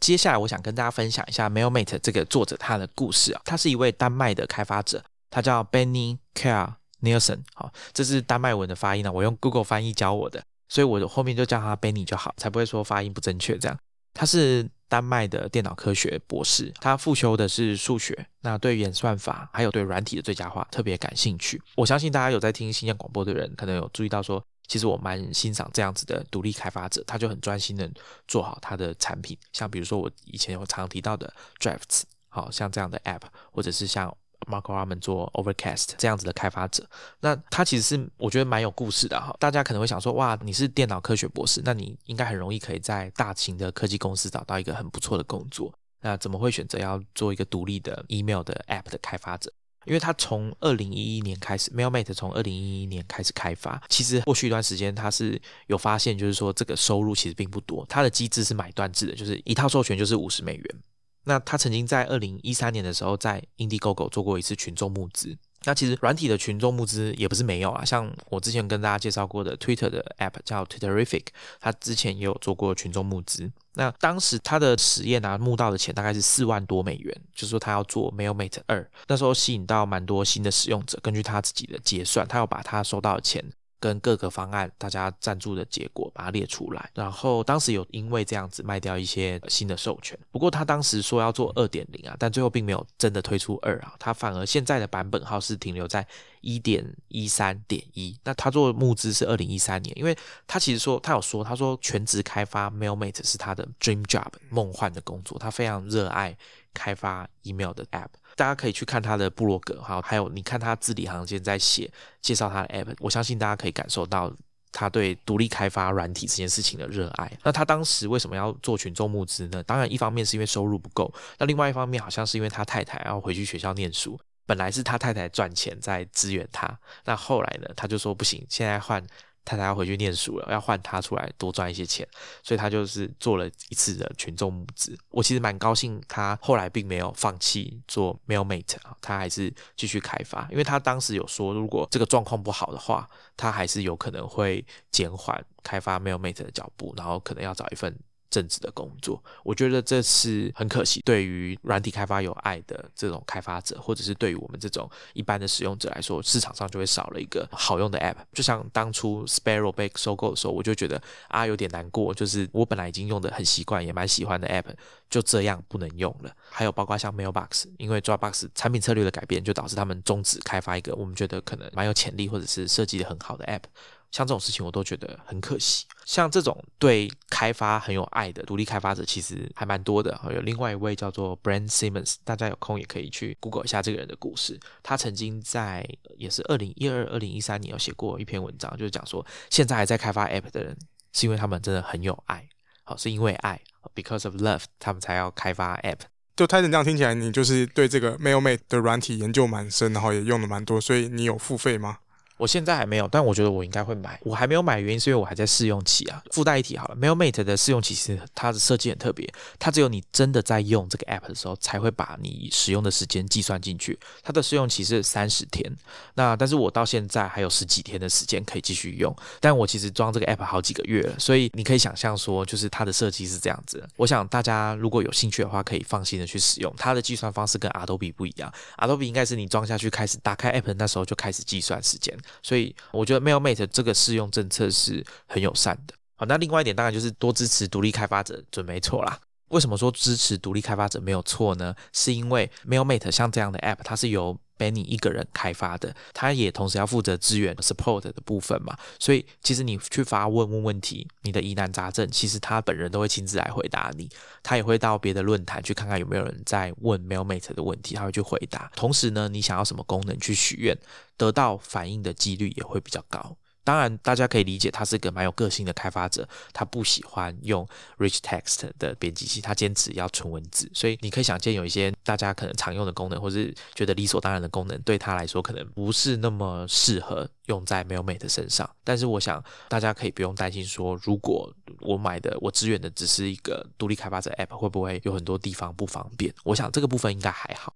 接下来，我想跟大家分享一下 Mailmate 这个作者他的故事啊。他是一位丹麦的开发者，他叫 Benny Care Nielsen。好，这是丹麦文的发音呢，我用 Google 翻译教我的，所以我后面就叫他 Benny 就好，才不会说发音不正确。这样，他是丹麦的电脑科学博士，他复修的是数学，那对演算法还有对软体的最佳化特别感兴趣。我相信大家有在听新疆广播的人，可能有注意到说。其实我蛮欣赏这样子的独立开发者，他就很专心的做好他的产品。像比如说我以前有常提到的 Drafts，好像这样的 App，或者是像 Marco Arman 做 Overcast 这样子的开发者，那他其实是我觉得蛮有故事的哈。大家可能会想说，哇，你是电脑科学博士，那你应该很容易可以在大型的科技公司找到一个很不错的工作，那怎么会选择要做一个独立的 email 的 App 的开发者？因为他从二零一一年开始，Mailmate 从二零一一年开始开发，其实过去一段时间他是有发现，就是说这个收入其实并不多。它的机制是买断制的，就是一套授权就是五十美元。那他曾经在二零一三年的时候，在 Indiegogo 做过一次群众募资。那其实软体的群众募资也不是没有啊，像我之前跟大家介绍过的 Twitter 的 App 叫 Twitterific，他之前也有做过群众募资。那当时他的实验啊募到的钱大概是四万多美元，就是说他要做 Mailmate 二，那时候吸引到蛮多新的使用者，根据他自己的结算，他要把他收到的钱。跟各个方案大家赞助的结果把它列出来，然后当时有因为这样子卖掉一些新的授权，不过他当时说要做二点零啊，但最后并没有真的推出二啊，他反而现在的版本号是停留在一点一三点一。那他做募资是二零一三年，因为他其实说他有说，他说全职开发 Mailmate 是他的 dream job 梦幻的工作，他非常热爱开发 email 的 app。大家可以去看他的部落格，哈，还有你看他字里行间在写介绍他的 app，我相信大家可以感受到他对独立开发软体这件事情的热爱。那他当时为什么要做群众募资呢？当然，一方面是因为收入不够，那另外一方面好像是因为他太太要回去学校念书，本来是他太太赚钱在支援他，那后来呢，他就说不行，现在换。太太要回去念书了，要换他出来多赚一些钱，所以他就是做了一次的群众募资。我其实蛮高兴，他后来并没有放弃做 Mailmate 啊，他还是继续开发，因为他当时有说，如果这个状况不好的话，他还是有可能会减缓开发 Mailmate 的脚步，然后可能要找一份。正职的工作，我觉得这是很可惜。对于软体开发有爱的这种开发者，或者是对于我们这种一般的使用者来说，市场上就会少了一个好用的 App。就像当初 Sparrow 被收购的时候，我就觉得啊有点难过，就是我本来已经用的很习惯，也蛮喜欢的 App，就这样不能用了。还有包括像 Mailbox，因为 Dropbox 产品策略的改变，就导致他们终止开发一个我们觉得可能蛮有潜力，或者是设计的很好的 App。像这种事情我都觉得很可惜。像这种对开发很有爱的独立开发者，其实还蛮多的。有另外一位叫做 Brand Simmons，大家有空也可以去 Google 一下这个人的故事。他曾经在也是二零一二、二零一三年有写过一篇文章，就是讲说现在还在开发 App 的人，是因为他们真的很有爱，好是因为爱，because of love，他们才要开发 App。就泰森这样听起来，你就是对这个 Mailmate 的软体研究蛮深，然后也用的蛮多，所以你有付费吗？我现在还没有，但我觉得我应该会买。我还没有买，原因是因为我还在试用期啊。附带一提好了，MailMate 的试用期其实它的设计很特别，它只有你真的在用这个 App 的时候，才会把你使用的时间计算进去。它的试用期是三十天，那但是我到现在还有十几天的时间可以继续用。但我其实装这个 App 好几个月了，所以你可以想象说，就是它的设计是这样子。我想大家如果有兴趣的话，可以放心的去使用。它的计算方式跟 Adobe 不一样，Adobe 应该是你装下去开始打开 App 那时候就开始计算时间，所以我觉得 MailMate 这个试用政策是很友善的。好，那另外一点当然就是多支持独立开发者，准没错啦。为什么说支持独立开发者没有错呢？是因为 MailMate 像这样的 App，它是由 Benny 一个人开发的，他也同时要负责支援 support 的部分嘛。所以其实你去发问问问题，你的疑难杂症，其实他本人都会亲自来回答你。他也会到别的论坛去看看有没有人在问 MailMate 的问题，他会去回答。同时呢，你想要什么功能去许愿，得到反应的几率也会比较高。当然，大家可以理解，他是个蛮有个性的开发者，他不喜欢用 rich text 的编辑器，他坚持要纯文字。所以你可以想见，有一些大家可能常用的功能，或是觉得理所当然的功能，对他来说可能不是那么适合用在 MailMate 身上。但是我想大家可以不用担心，说如果我买的我支援的只是一个独立开发者 App，会不会有很多地方不方便？我想这个部分应该还好。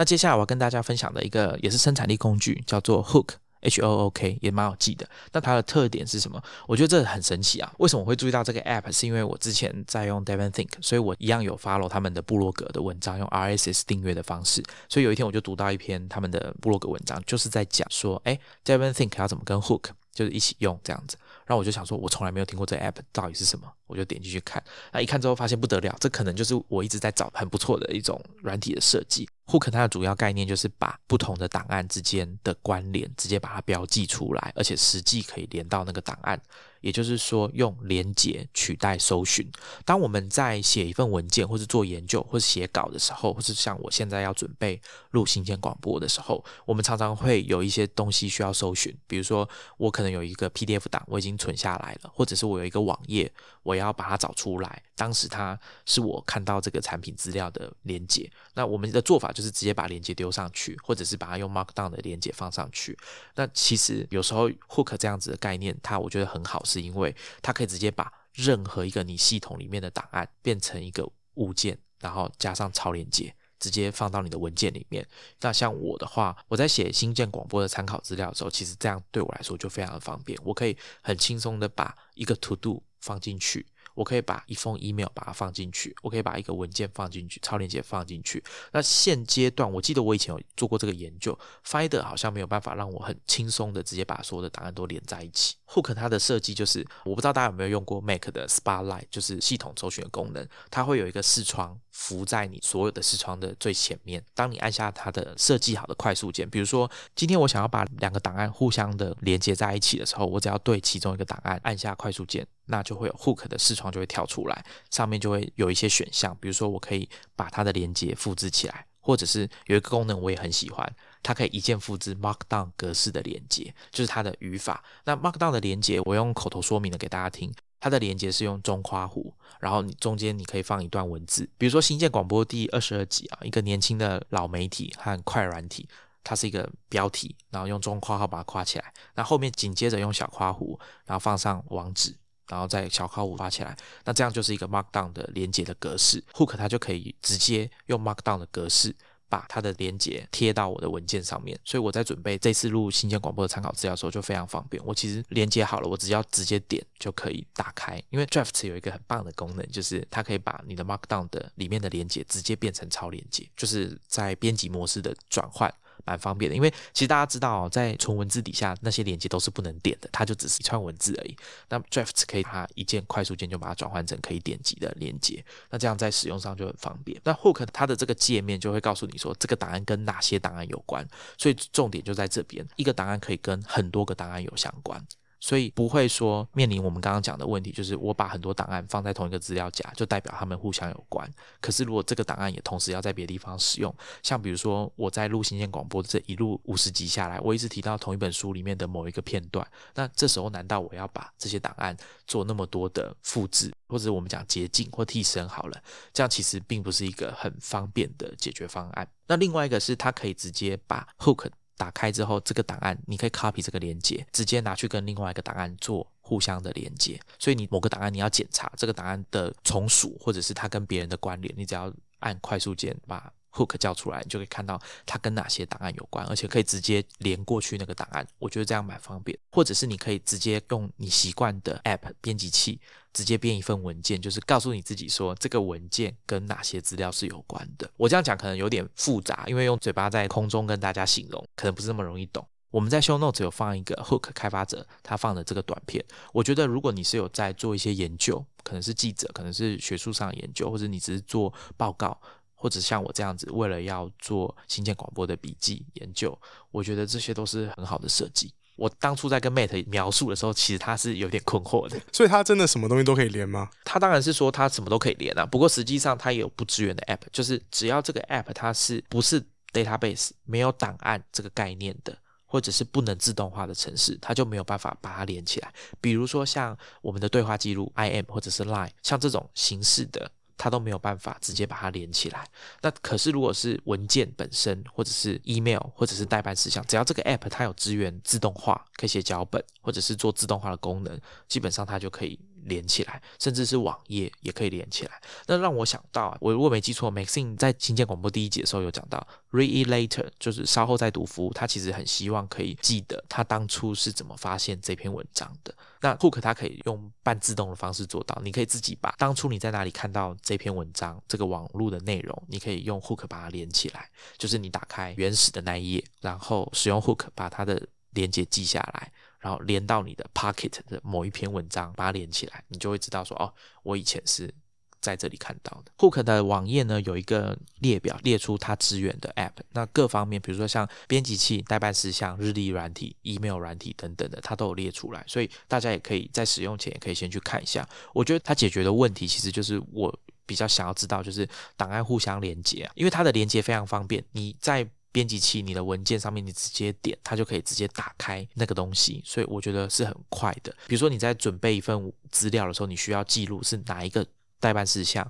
那接下来我要跟大家分享的一个也是生产力工具，叫做 Hook，H O O K，也蛮好记的。那它的特点是什么？我觉得这很神奇啊！为什么我会注意到这个 App？是因为我之前在用 Devon Think，所以我一样有 follow 他们的部落格的文章，用 RSS 订阅的方式。所以有一天我就读到一篇他们的部落格文章，就是在讲说，哎，Devon Think 要怎么跟 Hook 就是一起用这样子。那我就想说，我从来没有听过这 App 到底是什么，我就点进去看。那一看之后发现不得了，这可能就是我一直在找很不错的一种软体的设计。Hook 它的主要概念就是把不同的档案之间的关联直接把它标记出来，而且实际可以连到那个档案。也就是说，用连接取代搜寻。当我们在写一份文件，或是做研究，或是写稿的时候，或是像我现在要准备录新鲜广播的时候，我们常常会有一些东西需要搜寻。比如说，我可能有一个 PDF 档，我已经存下来了，或者是我有一个网页，我要把它找出来。当时它是我看到这个产品资料的连接。那我们的做法就是直接把连接丢上去，或者是把它用 Markdown 的连接放上去。那其实有时候 Hook 这样子的概念，它我觉得很好。是因为它可以直接把任何一个你系统里面的档案变成一个物件，然后加上超链接，直接放到你的文件里面。那像我的话，我在写新建广播的参考资料的时候，其实这样对我来说就非常的方便。我可以很轻松的把一个 To Do 放进去。我可以把一封 email 把它放进去，我可以把一个文件放进去，超链接放进去。那现阶段，我记得我以前有做过这个研究，Finder 好像没有办法让我很轻松的直接把所有的档案都连在一起。Hook 它的设计就是，我不知道大家有没有用过 Mac 的 Spotlight，就是系统搜寻的功能，它会有一个视窗浮在你所有的视窗的最前面。当你按下它的设计好的快速键，比如说今天我想要把两个档案互相的连接在一起的时候，我只要对其中一个档案按下快速键。那就会有 Hook 的视窗就会跳出来，上面就会有一些选项，比如说我可以把它的连接复制起来，或者是有一个功能我也很喜欢，它可以一键复制 Markdown 格式的连接，就是它的语法。那 Markdown 的连接我用口头说明的给大家听，它的连接是用中括弧，然后你中间你可以放一段文字，比如说新建广播第二十二集啊，一个年轻的老媒体和快软体，它是一个标题，然后用中括号把它括起来，那后面紧接着用小括弧，然后放上网址。然后在小号五发起来，那这样就是一个 Markdown 的连接的格式，Hook 它就可以直接用 Markdown 的格式把它的连接贴到我的文件上面。所以我在准备这次录新建广播的参考资料的时候就非常方便。我其实连接好了，我只要直接点就可以打开。因为 Draft 有一个很棒的功能，就是它可以把你的 Markdown 的里面的连接直接变成超连接，就是在编辑模式的转换。蛮方便的，因为其实大家知道，在纯文字底下那些连接都是不能点的，它就只是一串文字而已。那 Drafts 可以它一键快速键就把它转换成可以点击的连接，那这样在使用上就很方便。那 Hook 它的这个界面就会告诉你说，这个档案跟哪些档案有关，所以重点就在这边，一个档案可以跟很多个档案有相关。所以不会说面临我们刚刚讲的问题，就是我把很多档案放在同一个资料夹，就代表他们互相有关。可是如果这个档案也同时要在别的地方使用，像比如说我在录新鲜广播这一路五十集下来，我一直提到同一本书里面的某一个片段，那这时候难道我要把这些档案做那么多的复制，或者我们讲捷径或替身好了？这样其实并不是一个很方便的解决方案。那另外一个是它可以直接把 hook。打开之后，这个档案你可以 copy 这个连接，直接拿去跟另外一个档案做互相的连接。所以你某个档案你要检查这个档案的从属，或者是它跟别人的关联，你只要按快速键把。Hook 叫出来，你就可以看到它跟哪些档案有关，而且可以直接连过去那个档案。我觉得这样蛮方便。或者是你可以直接用你习惯的 App 编辑器，直接编一份文件，就是告诉你自己说这个文件跟哪些资料是有关的。我这样讲可能有点复杂，因为用嘴巴在空中跟大家形容，可能不是那么容易懂。我们在 Show Notes 有放一个 Hook 开发者他放的这个短片。我觉得如果你是有在做一些研究，可能是记者，可能是学术上研究，或者你只是做报告。或者像我这样子，为了要做新建广播的笔记研究，我觉得这些都是很好的设计。我当初在跟 Mate 描述的时候，其实他是有点困惑的。所以，他真的什么东西都可以连吗？他当然是说他什么都可以连啊。不过实际上，他也有不支援的 App，就是只要这个 App 它是不是 database 没有档案这个概念的，或者是不能自动化的城市，它就没有办法把它连起来。比如说像我们的对话记录 IM 或者是 Line，像这种形式的。它都没有办法直接把它连起来。那可是，如果是文件本身，或者是 email，或者是代办事项，只要这个 app 它有支援自动化，可以写脚本，或者是做自动化的功能，基本上它就可以。连起来，甚至是网页也可以连起来。那让我想到啊，我如果没记错，Maxine 在新建广播第一集的时候有讲到，read later 就是稍后再读服务。他其实很希望可以记得他当初是怎么发现这篇文章的。那 Hook 它可以用半自动的方式做到，你可以自己把当初你在哪里看到这篇文章这个网络的内容，你可以用 Hook 把它连起来。就是你打开原始的那一页，然后使用 Hook 把它的连接记下来。然后连到你的 Pocket 的某一篇文章，把它连起来，你就会知道说，哦，我以前是在这里看到的。Hook 的网页呢，有一个列表，列出它支援的 App，那各方面，比如说像编辑器、代办事项、日历软体、Email 软体等等的，它都有列出来。所以大家也可以在使用前，也可以先去看一下。我觉得它解决的问题，其实就是我比较想要知道，就是档案互相连接啊，因为它的连接非常方便，你在。编辑器，你的文件上面你直接点，它就可以直接打开那个东西，所以我觉得是很快的。比如说你在准备一份资料的时候，你需要记录是哪一个代办事项、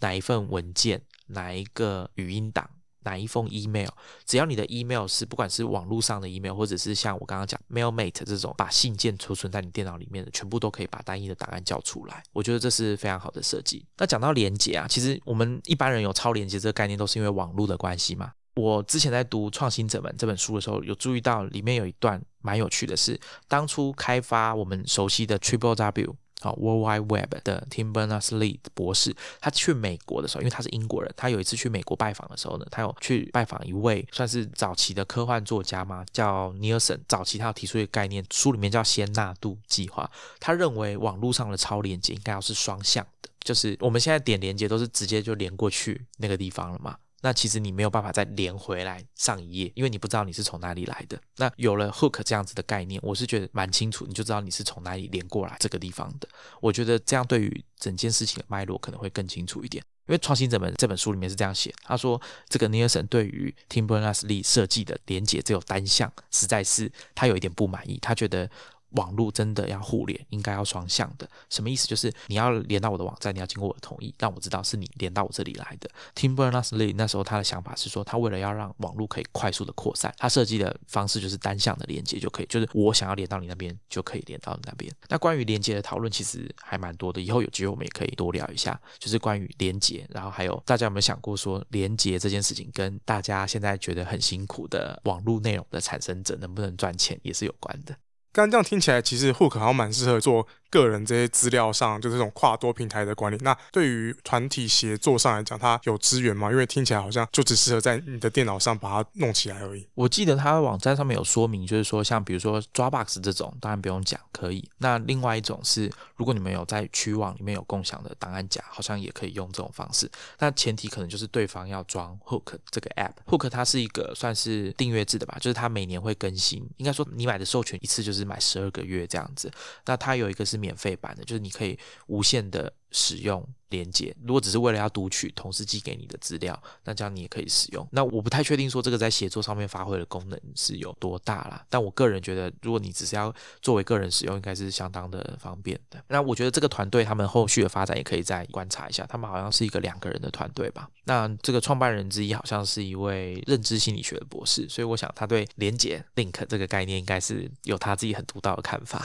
哪一份文件、哪一个语音档、哪一封 email，只要你的 email 是不管是网络上的 email，或者是像我刚刚讲 mailmate 这种把信件储存在你电脑里面的，全部都可以把单一的档案叫出来。我觉得这是非常好的设计。那讲到连接啊，其实我们一般人有超连接这个概念，都是因为网络的关系嘛。我之前在读《创新者们》这本书的时候，有注意到里面有一段蛮有趣的是，当初开发我们熟悉的 Triple W 啊 World Wide Web 的 Tim Berners-Lee 博士，他去美国的时候，因为他是英国人，他有一次去美国拜访的时候呢，他有去拜访一位算是早期的科幻作家嘛，叫 Nielsen。早期他有提出一个概念，书里面叫仙纳度计划。他认为网络上的超连接应该要是双向的，就是我们现在点连接都是直接就连过去那个地方了嘛。那其实你没有办法再连回来上一页，因为你不知道你是从哪里来的。那有了 hook 这样子的概念，我是觉得蛮清楚，你就知道你是从哪里连过来这个地方的。我觉得这样对于整件事情的脉络可能会更清楚一点。因为创新者们这本书里面是这样写，他说这个 Nielsen 对于 Tim Berners-Lee 设计的连接只有单向，实在是他有一点不满意，他觉得。网络真的要互联，应该要双向的。什么意思？就是你要连到我的网站，你要经过我的同意，让我知道是你连到我这里来的。Tim Berners-Lee 那时候他的想法是说，他为了要让网络可以快速的扩散，他设计的方式就是单向的连接就可以，就是我想要连到你那边就可以连到你那边。那关于连接的讨论其实还蛮多的，以后有机会我们也可以多聊一下，就是关于连接。然后还有大家有没有想过说，连接这件事情跟大家现在觉得很辛苦的网络内容的产生者能不能赚钱也是有关的。刚这样听起来，其实 Hook 好像蛮适合做个人这些资料上，就是这种跨多平台的管理。那对于团体协作上来讲，它有资源吗？因为听起来好像就只适合在你的电脑上把它弄起来而已。我记得它网站上面有说明，就是说像比如说 Dropbox 这种，当然不用讲，可以。那另外一种是，如果你们有在区网里面有共享的档案夹，好像也可以用这种方式。那前提可能就是对方要装 Hook 这个 App。Hook 它是一个算是订阅制的吧，就是它每年会更新。应该说你买的授权一次就是买十二个月这样子。那它有一个是免费版的，就是你可以无限的。使用连接，如果只是为了要读取同事寄给你的资料，那这样你也可以使用。那我不太确定说这个在协作上面发挥的功能是有多大啦，但我个人觉得，如果你只是要作为个人使用，应该是相当的方便的。那我觉得这个团队他们后续的发展也可以再观察一下，他们好像是一个两个人的团队吧。那这个创办人之一好像是一位认知心理学的博士，所以我想他对连接 link 这个概念应该是有他自己很独到的看法。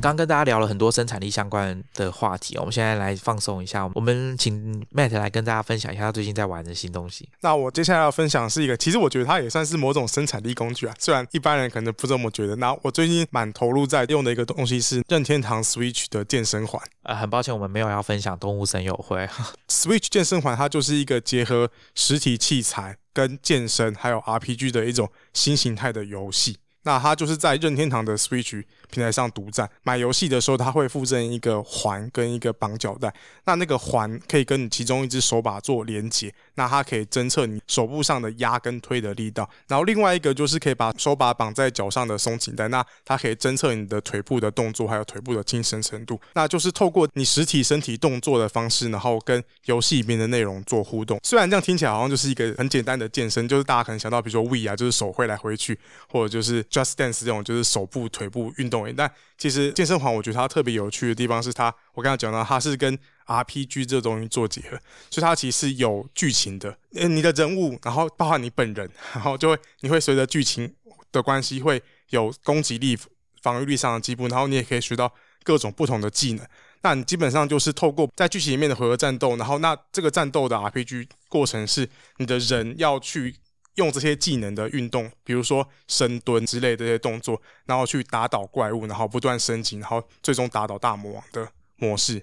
刚跟大家聊了很多生产力相关的话题，我们现在来放松一下。我们请 Matt 来跟大家分享一下他最近在玩的新东西。那我接下来要分享是一个，其实我觉得它也算是某种生产力工具啊，虽然一般人可能不这么觉得。那我最近蛮投入在用的一个东西是任天堂 Switch 的健身环。呃，很抱歉，我们没有要分享动物森友会。Switch 健身环它就是一个结合实体器材跟健身还有 RPG 的一种新形态的游戏。那它就是在任天堂的 Switch。平台上独占买游戏的时候，它会附赠一个环跟一个绑脚带。那那个环可以跟你其中一只手把做连接，那它可以侦测你手部上的压跟推的力道。然后另外一个就是可以把手把绑在脚上的松紧带，那它可以侦测你的腿部的动作还有腿部的精神程度。那就是透过你实体身体动作的方式，然后跟游戏里面的内容做互动。虽然这样听起来好像就是一个很简单的健身，就是大家可能想到比如说 We 啊，就是手挥来挥去，或者就是 Just Dance 这种就是手部腿部运动。但其实健身环，我觉得它特别有趣的地方是它，我刚刚讲到，它是跟 RPG 这东西做结合，所以它其实有剧情的。你的人物，然后包含你本人，然后就会你会随着剧情的关系，会有攻击力、防御力上的进步，然后你也可以学到各种不同的技能。那你基本上就是透过在剧情里面的回合战斗，然后那这个战斗的 RPG 过程是你的人要去。用这些技能的运动，比如说深蹲之类的这些动作，然后去打倒怪物，然后不断升级，然后最终打倒大魔王的模式。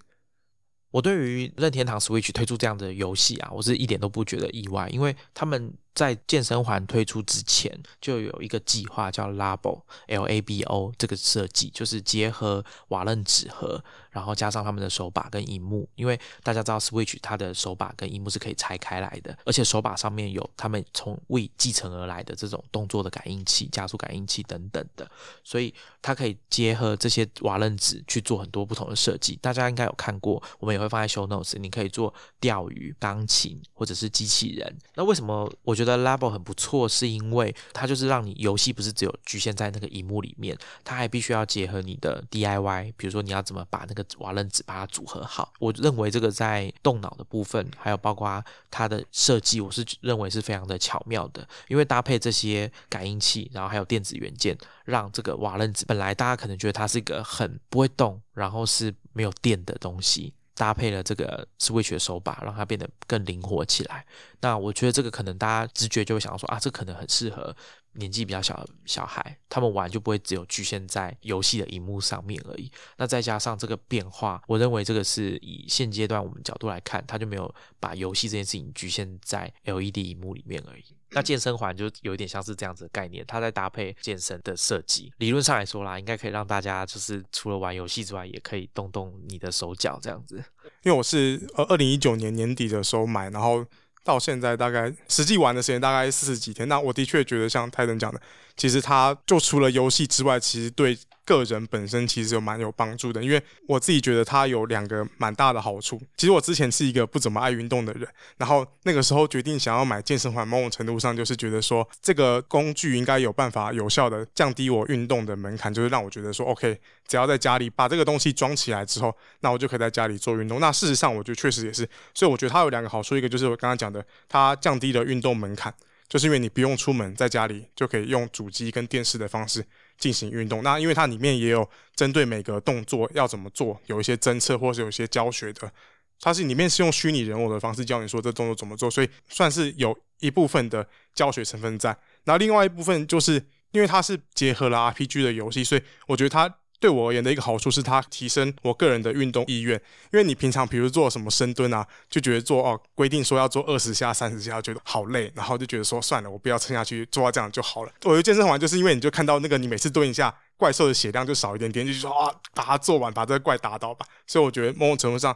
我对于任天堂 Switch 推出这样的游戏啊，我是一点都不觉得意外，因为他们。在健身环推出之前，就有一个计划叫 Labo L A B O 这个设计，就是结合瓦楞纸盒，然后加上他们的手把跟荧幕。因为大家知道 Switch 它的手把跟荧幕是可以拆开来的，而且手把上面有他们从未继承而来的这种动作的感应器、加速感应器等等的，所以它可以结合这些瓦楞纸去做很多不同的设计。大家应该有看过，我们也会放在 Show Notes，你可以做钓鱼、钢琴或者是机器人。那为什么我觉得？的 Level 很不错，是因为它就是让你游戏不是只有局限在那个荧幕里面，它还必须要结合你的 DIY，比如说你要怎么把那个瓦楞纸把它组合好。我认为这个在动脑的部分，还有包括它的设计，我是认为是非常的巧妙的，因为搭配这些感应器，然后还有电子元件，让这个瓦楞纸本来大家可能觉得它是一个很不会动，然后是没有电的东西。搭配了这个 Switch 的手把，让它变得更灵活起来。那我觉得这个可能大家直觉就会想到说啊，这可能很适合年纪比较小的小孩，他们玩就不会只有局限在游戏的荧幕上面而已。那再加上这个变化，我认为这个是以现阶段我们角度来看，它就没有把游戏这件事情局限在 LED 荧幕里面而已。那健身环就有一点像是这样子的概念，它在搭配健身的设计，理论上来说啦，应该可以让大家就是除了玩游戏之外，也可以动动你的手脚这样子。因为我是呃二零一九年年底的时候买，然后到现在大概实际玩的时间大概四十几天。那我的确觉得像泰登讲的，其实它就除了游戏之外，其实对。个人本身其实有蛮有帮助的，因为我自己觉得它有两个蛮大的好处。其实我之前是一个不怎么爱运动的人，然后那个时候决定想要买健身环，某种程度上就是觉得说这个工具应该有办法有效的降低我运动的门槛，就是让我觉得说 OK，只要在家里把这个东西装起来之后，那我就可以在家里做运动。那事实上我觉得确实也是，所以我觉得它有两个好处，一个就是我刚刚讲的，它降低了运动门槛，就是因为你不用出门，在家里就可以用主机跟电视的方式。进行运动，那因为它里面也有针对每个动作要怎么做，有一些侦测或是有一些教学的它是里面是用虚拟人偶的方式教你说这动作怎么做，所以算是有一部分的教学成分在。然后另外一部分就是因为它是结合了 RPG 的游戏，所以我觉得它。对我而言的一个好处是，它提升我个人的运动意愿。因为你平常比如做什么深蹲啊，就觉得做哦规定说要做二十下、三十下，觉得好累，然后就觉得说算了，我不要撑下去，做到这样就好了。我觉得健身房就是因为你就看到那个你每次蹲一下，怪兽的血量就少一点点，就说啊把它做完，把这个怪打倒吧。所以我觉得某种程度上，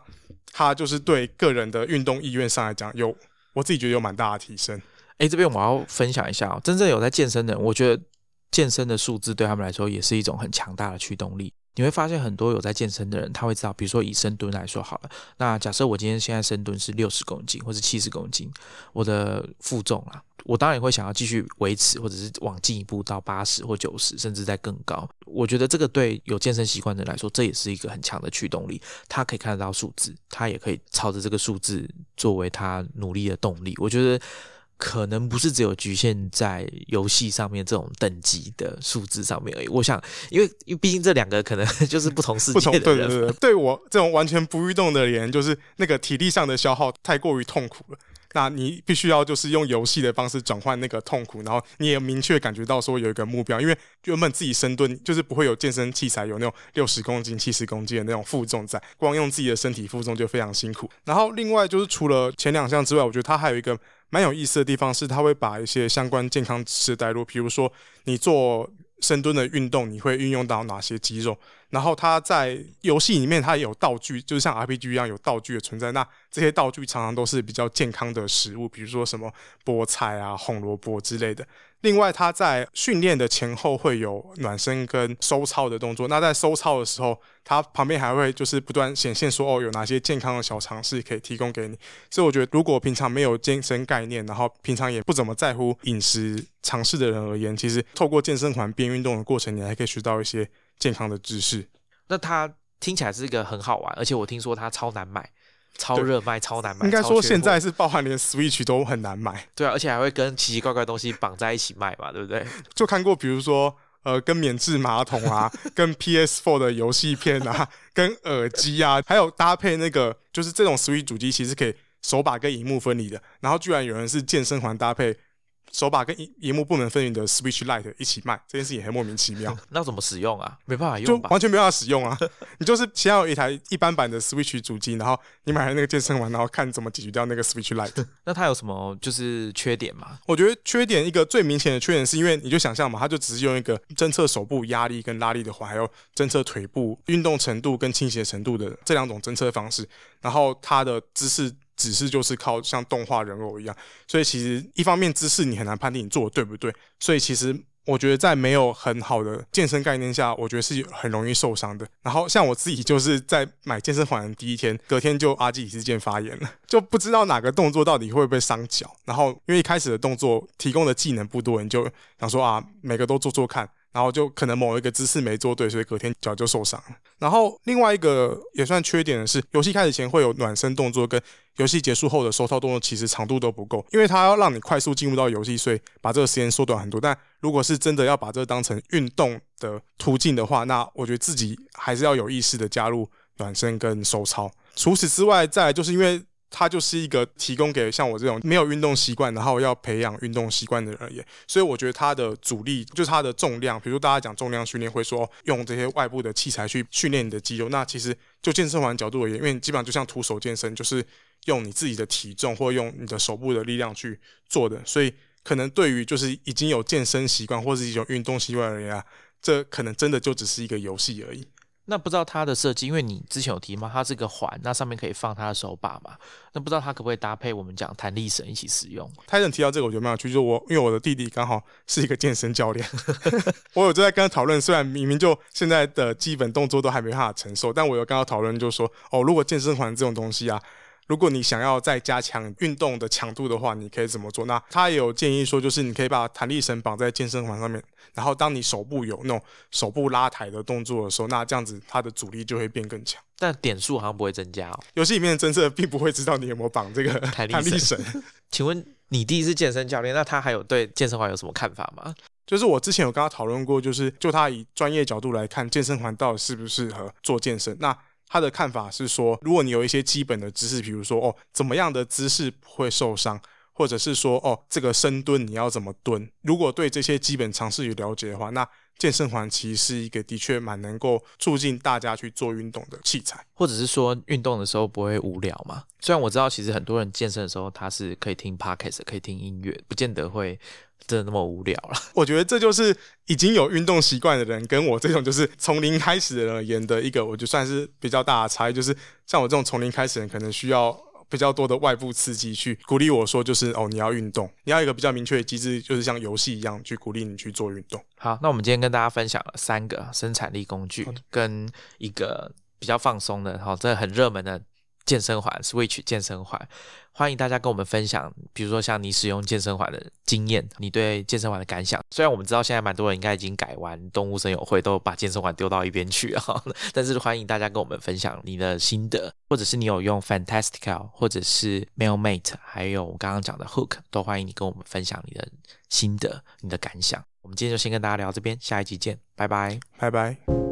它就是对个人的运动意愿上来讲，有我自己觉得有蛮大的提升。哎，这边我要分享一下哦，真正有在健身的人，我觉得。健身的数字对他们来说也是一种很强大的驱动力。你会发现很多有在健身的人，他会知道，比如说以深蹲来说好了，那假设我今天现在深蹲是六十公斤或者七十公斤，我的负重啊，我当然也会想要继续维持，或者是往进一步到八十或九十，甚至在更高。我觉得这个对有健身习惯的人来说，这也是一个很强的驱动力。他可以看得到数字，他也可以朝着这个数字作为他努力的动力。我觉得。可能不是只有局限在游戏上面这种等级的数字上面而已。我想，因为因为毕竟这两个可能就是不同世界的人。对对对，对我这种完全不运动的人，就是那个体力上的消耗太过于痛苦了。那你必须要就是用游戏的方式转换那个痛苦，然后你也明确感觉到说有一个目标，因为原本自己深蹲就是不会有健身器材有那种六十公斤、七十公斤的那种负重在，光用自己的身体负重就非常辛苦。然后另外就是除了前两项之外，我觉得它还有一个。蛮有意思的地方是，他会把一些相关健康知识带入，比如说你做深蹲的运动，你会运用到哪些肌肉？然后他在游戏里面，它有道具，就是像 RPG 一样有道具的存在。那这些道具常常都是比较健康的食物，比如说什么菠菜啊、红萝卜之类的。另外，他在训练的前后会有暖身跟收操的动作。那在收操的时候，他旁边还会就是不断显现说哦，有哪些健康的小常识可以提供给你。所以我觉得，如果平常没有健身概念，然后平常也不怎么在乎饮食尝试的人而言，其实透过健身环边运动的过程，你还可以学到一些健康的知识。那它听起来是一个很好玩，而且我听说它超难买。超热卖，超难买。应该说现在是包含连 Switch 都很难买。对啊，而且还会跟奇奇怪怪东西绑在一起卖嘛，对不对？就看过，比如说呃，跟免治马桶啊，跟 PS4 的游戏片啊，跟耳机啊，还有搭配那个，就是这种 Switch 主机其实可以手把跟荧幕分离的。然后居然有人是健身环搭配。手把跟荧荧幕不能分离的 Switch Lite 一起卖，这件事也很莫名其妙。那怎么使用啊？没办法用，就完全没办法使用啊！你就是先要有一台一般版的 Switch 主机，然后你买了那个健身环，然后看怎么解决掉那个 Switch Lite。那它有什么就是缺点吗？我觉得缺点一个最明显的缺点是因为你就想象嘛，它就只是用一个侦测手部压力跟拉力的环，还有侦测腿部运动程度跟倾斜程度的这两种侦测方式，然后它的姿势。只是就是靠像动画人偶一样，所以其实一方面姿势你很难判定你做的对不对，所以其实我觉得在没有很好的健身概念下，我觉得是很容易受伤的。然后像我自己就是在买健身环的第一天，隔天就阿基里斯腱发炎了，就不知道哪个动作到底会不会伤脚。然后因为一开始的动作提供的技能不多，你就想说啊，每个都做做看。然后就可能某一个姿势没做对，所以隔天脚就受伤了。然后另外一个也算缺点的是，游戏开始前会有暖身动作，跟游戏结束后的收操动作，其实长度都不够，因为它要让你快速进入到游戏，所以把这个时间缩短很多。但如果是真的要把这个当成运动的途径的话，那我觉得自己还是要有意识的加入暖身跟收操。除此之外，再就是因为。它就是一个提供给像我这种没有运动习惯，然后要培养运动习惯的人而言，所以我觉得它的阻力就是它的重量。比如大家讲重量训练，会说用这些外部的器材去训练你的肌肉。那其实就健身环角度而言，因为基本上就像徒手健身，就是用你自己的体重或用你的手部的力量去做的。所以可能对于就是已经有健身习惯或是一种运动习惯的人啊，这可能真的就只是一个游戏而已。那不知道它的设计，因为你之前有提吗，它是个环，那上面可以放它的手把嘛？那不知道它可不可以搭配我们讲弹力绳一起使用？泰森提到这个，我觉得蛮有趣，就我因为我的弟弟刚好是一个健身教练，我有在跟他讨论，虽然明明就现在的基本动作都还没办法承受，但我有跟他讨论，就说哦，如果健身环这种东西啊。如果你想要再加强运动的强度的话，你可以怎么做？那他也有建议说，就是你可以把弹力绳绑在健身环上面，然后当你手部有那种手部拉抬的动作的时候，那这样子它的阻力就会变更强。但点数好像不会增加哦。游戏里面的侦测并不会知道你有没有绑这个弹力绳。请问你弟是健身教练，那他还有对健身环有什么看法吗？就是我之前有跟他讨论过，就是就他以专业角度来看，健身环到底适不适合做健身？那他的看法是说，如果你有一些基本的姿势，比如说哦，怎么样的姿势不会受伤，或者是说哦，这个深蹲你要怎么蹲，如果对这些基本常识有了解的话，那健身环其实是一个的确蛮能够促进大家去做运动的器材，或者是说运动的时候不会无聊嘛？虽然我知道，其实很多人健身的时候他是可以听 podcast，可以听音乐，不见得会真的那么无聊了。我觉得这就是已经有运动习惯的人跟我这种就是从零开始的人而言的一个，我就算是比较大的差异，就是像我这种从零开始的人，可能需要。比较多的外部刺激去鼓励我说，就是哦，你要运动，你要一个比较明确的机制，就是像游戏一样去鼓励你去做运动。好，那我们今天跟大家分享了三个生产力工具，跟一个比较放松的，好，这很热门的。健身环，Switch 健身环，欢迎大家跟我们分享，比如说像你使用健身环的经验，你对健身环的感想。虽然我们知道现在蛮多人应该已经改完动物森友会，都把健身环丢到一边去了，但是欢迎大家跟我们分享你的心得，或者是你有用 Fantastical，或者是 Mailmate，还有我刚刚讲的 Hook，都欢迎你跟我们分享你的心得、你的感想。我们今天就先跟大家聊这边，下一集见，拜拜，拜拜。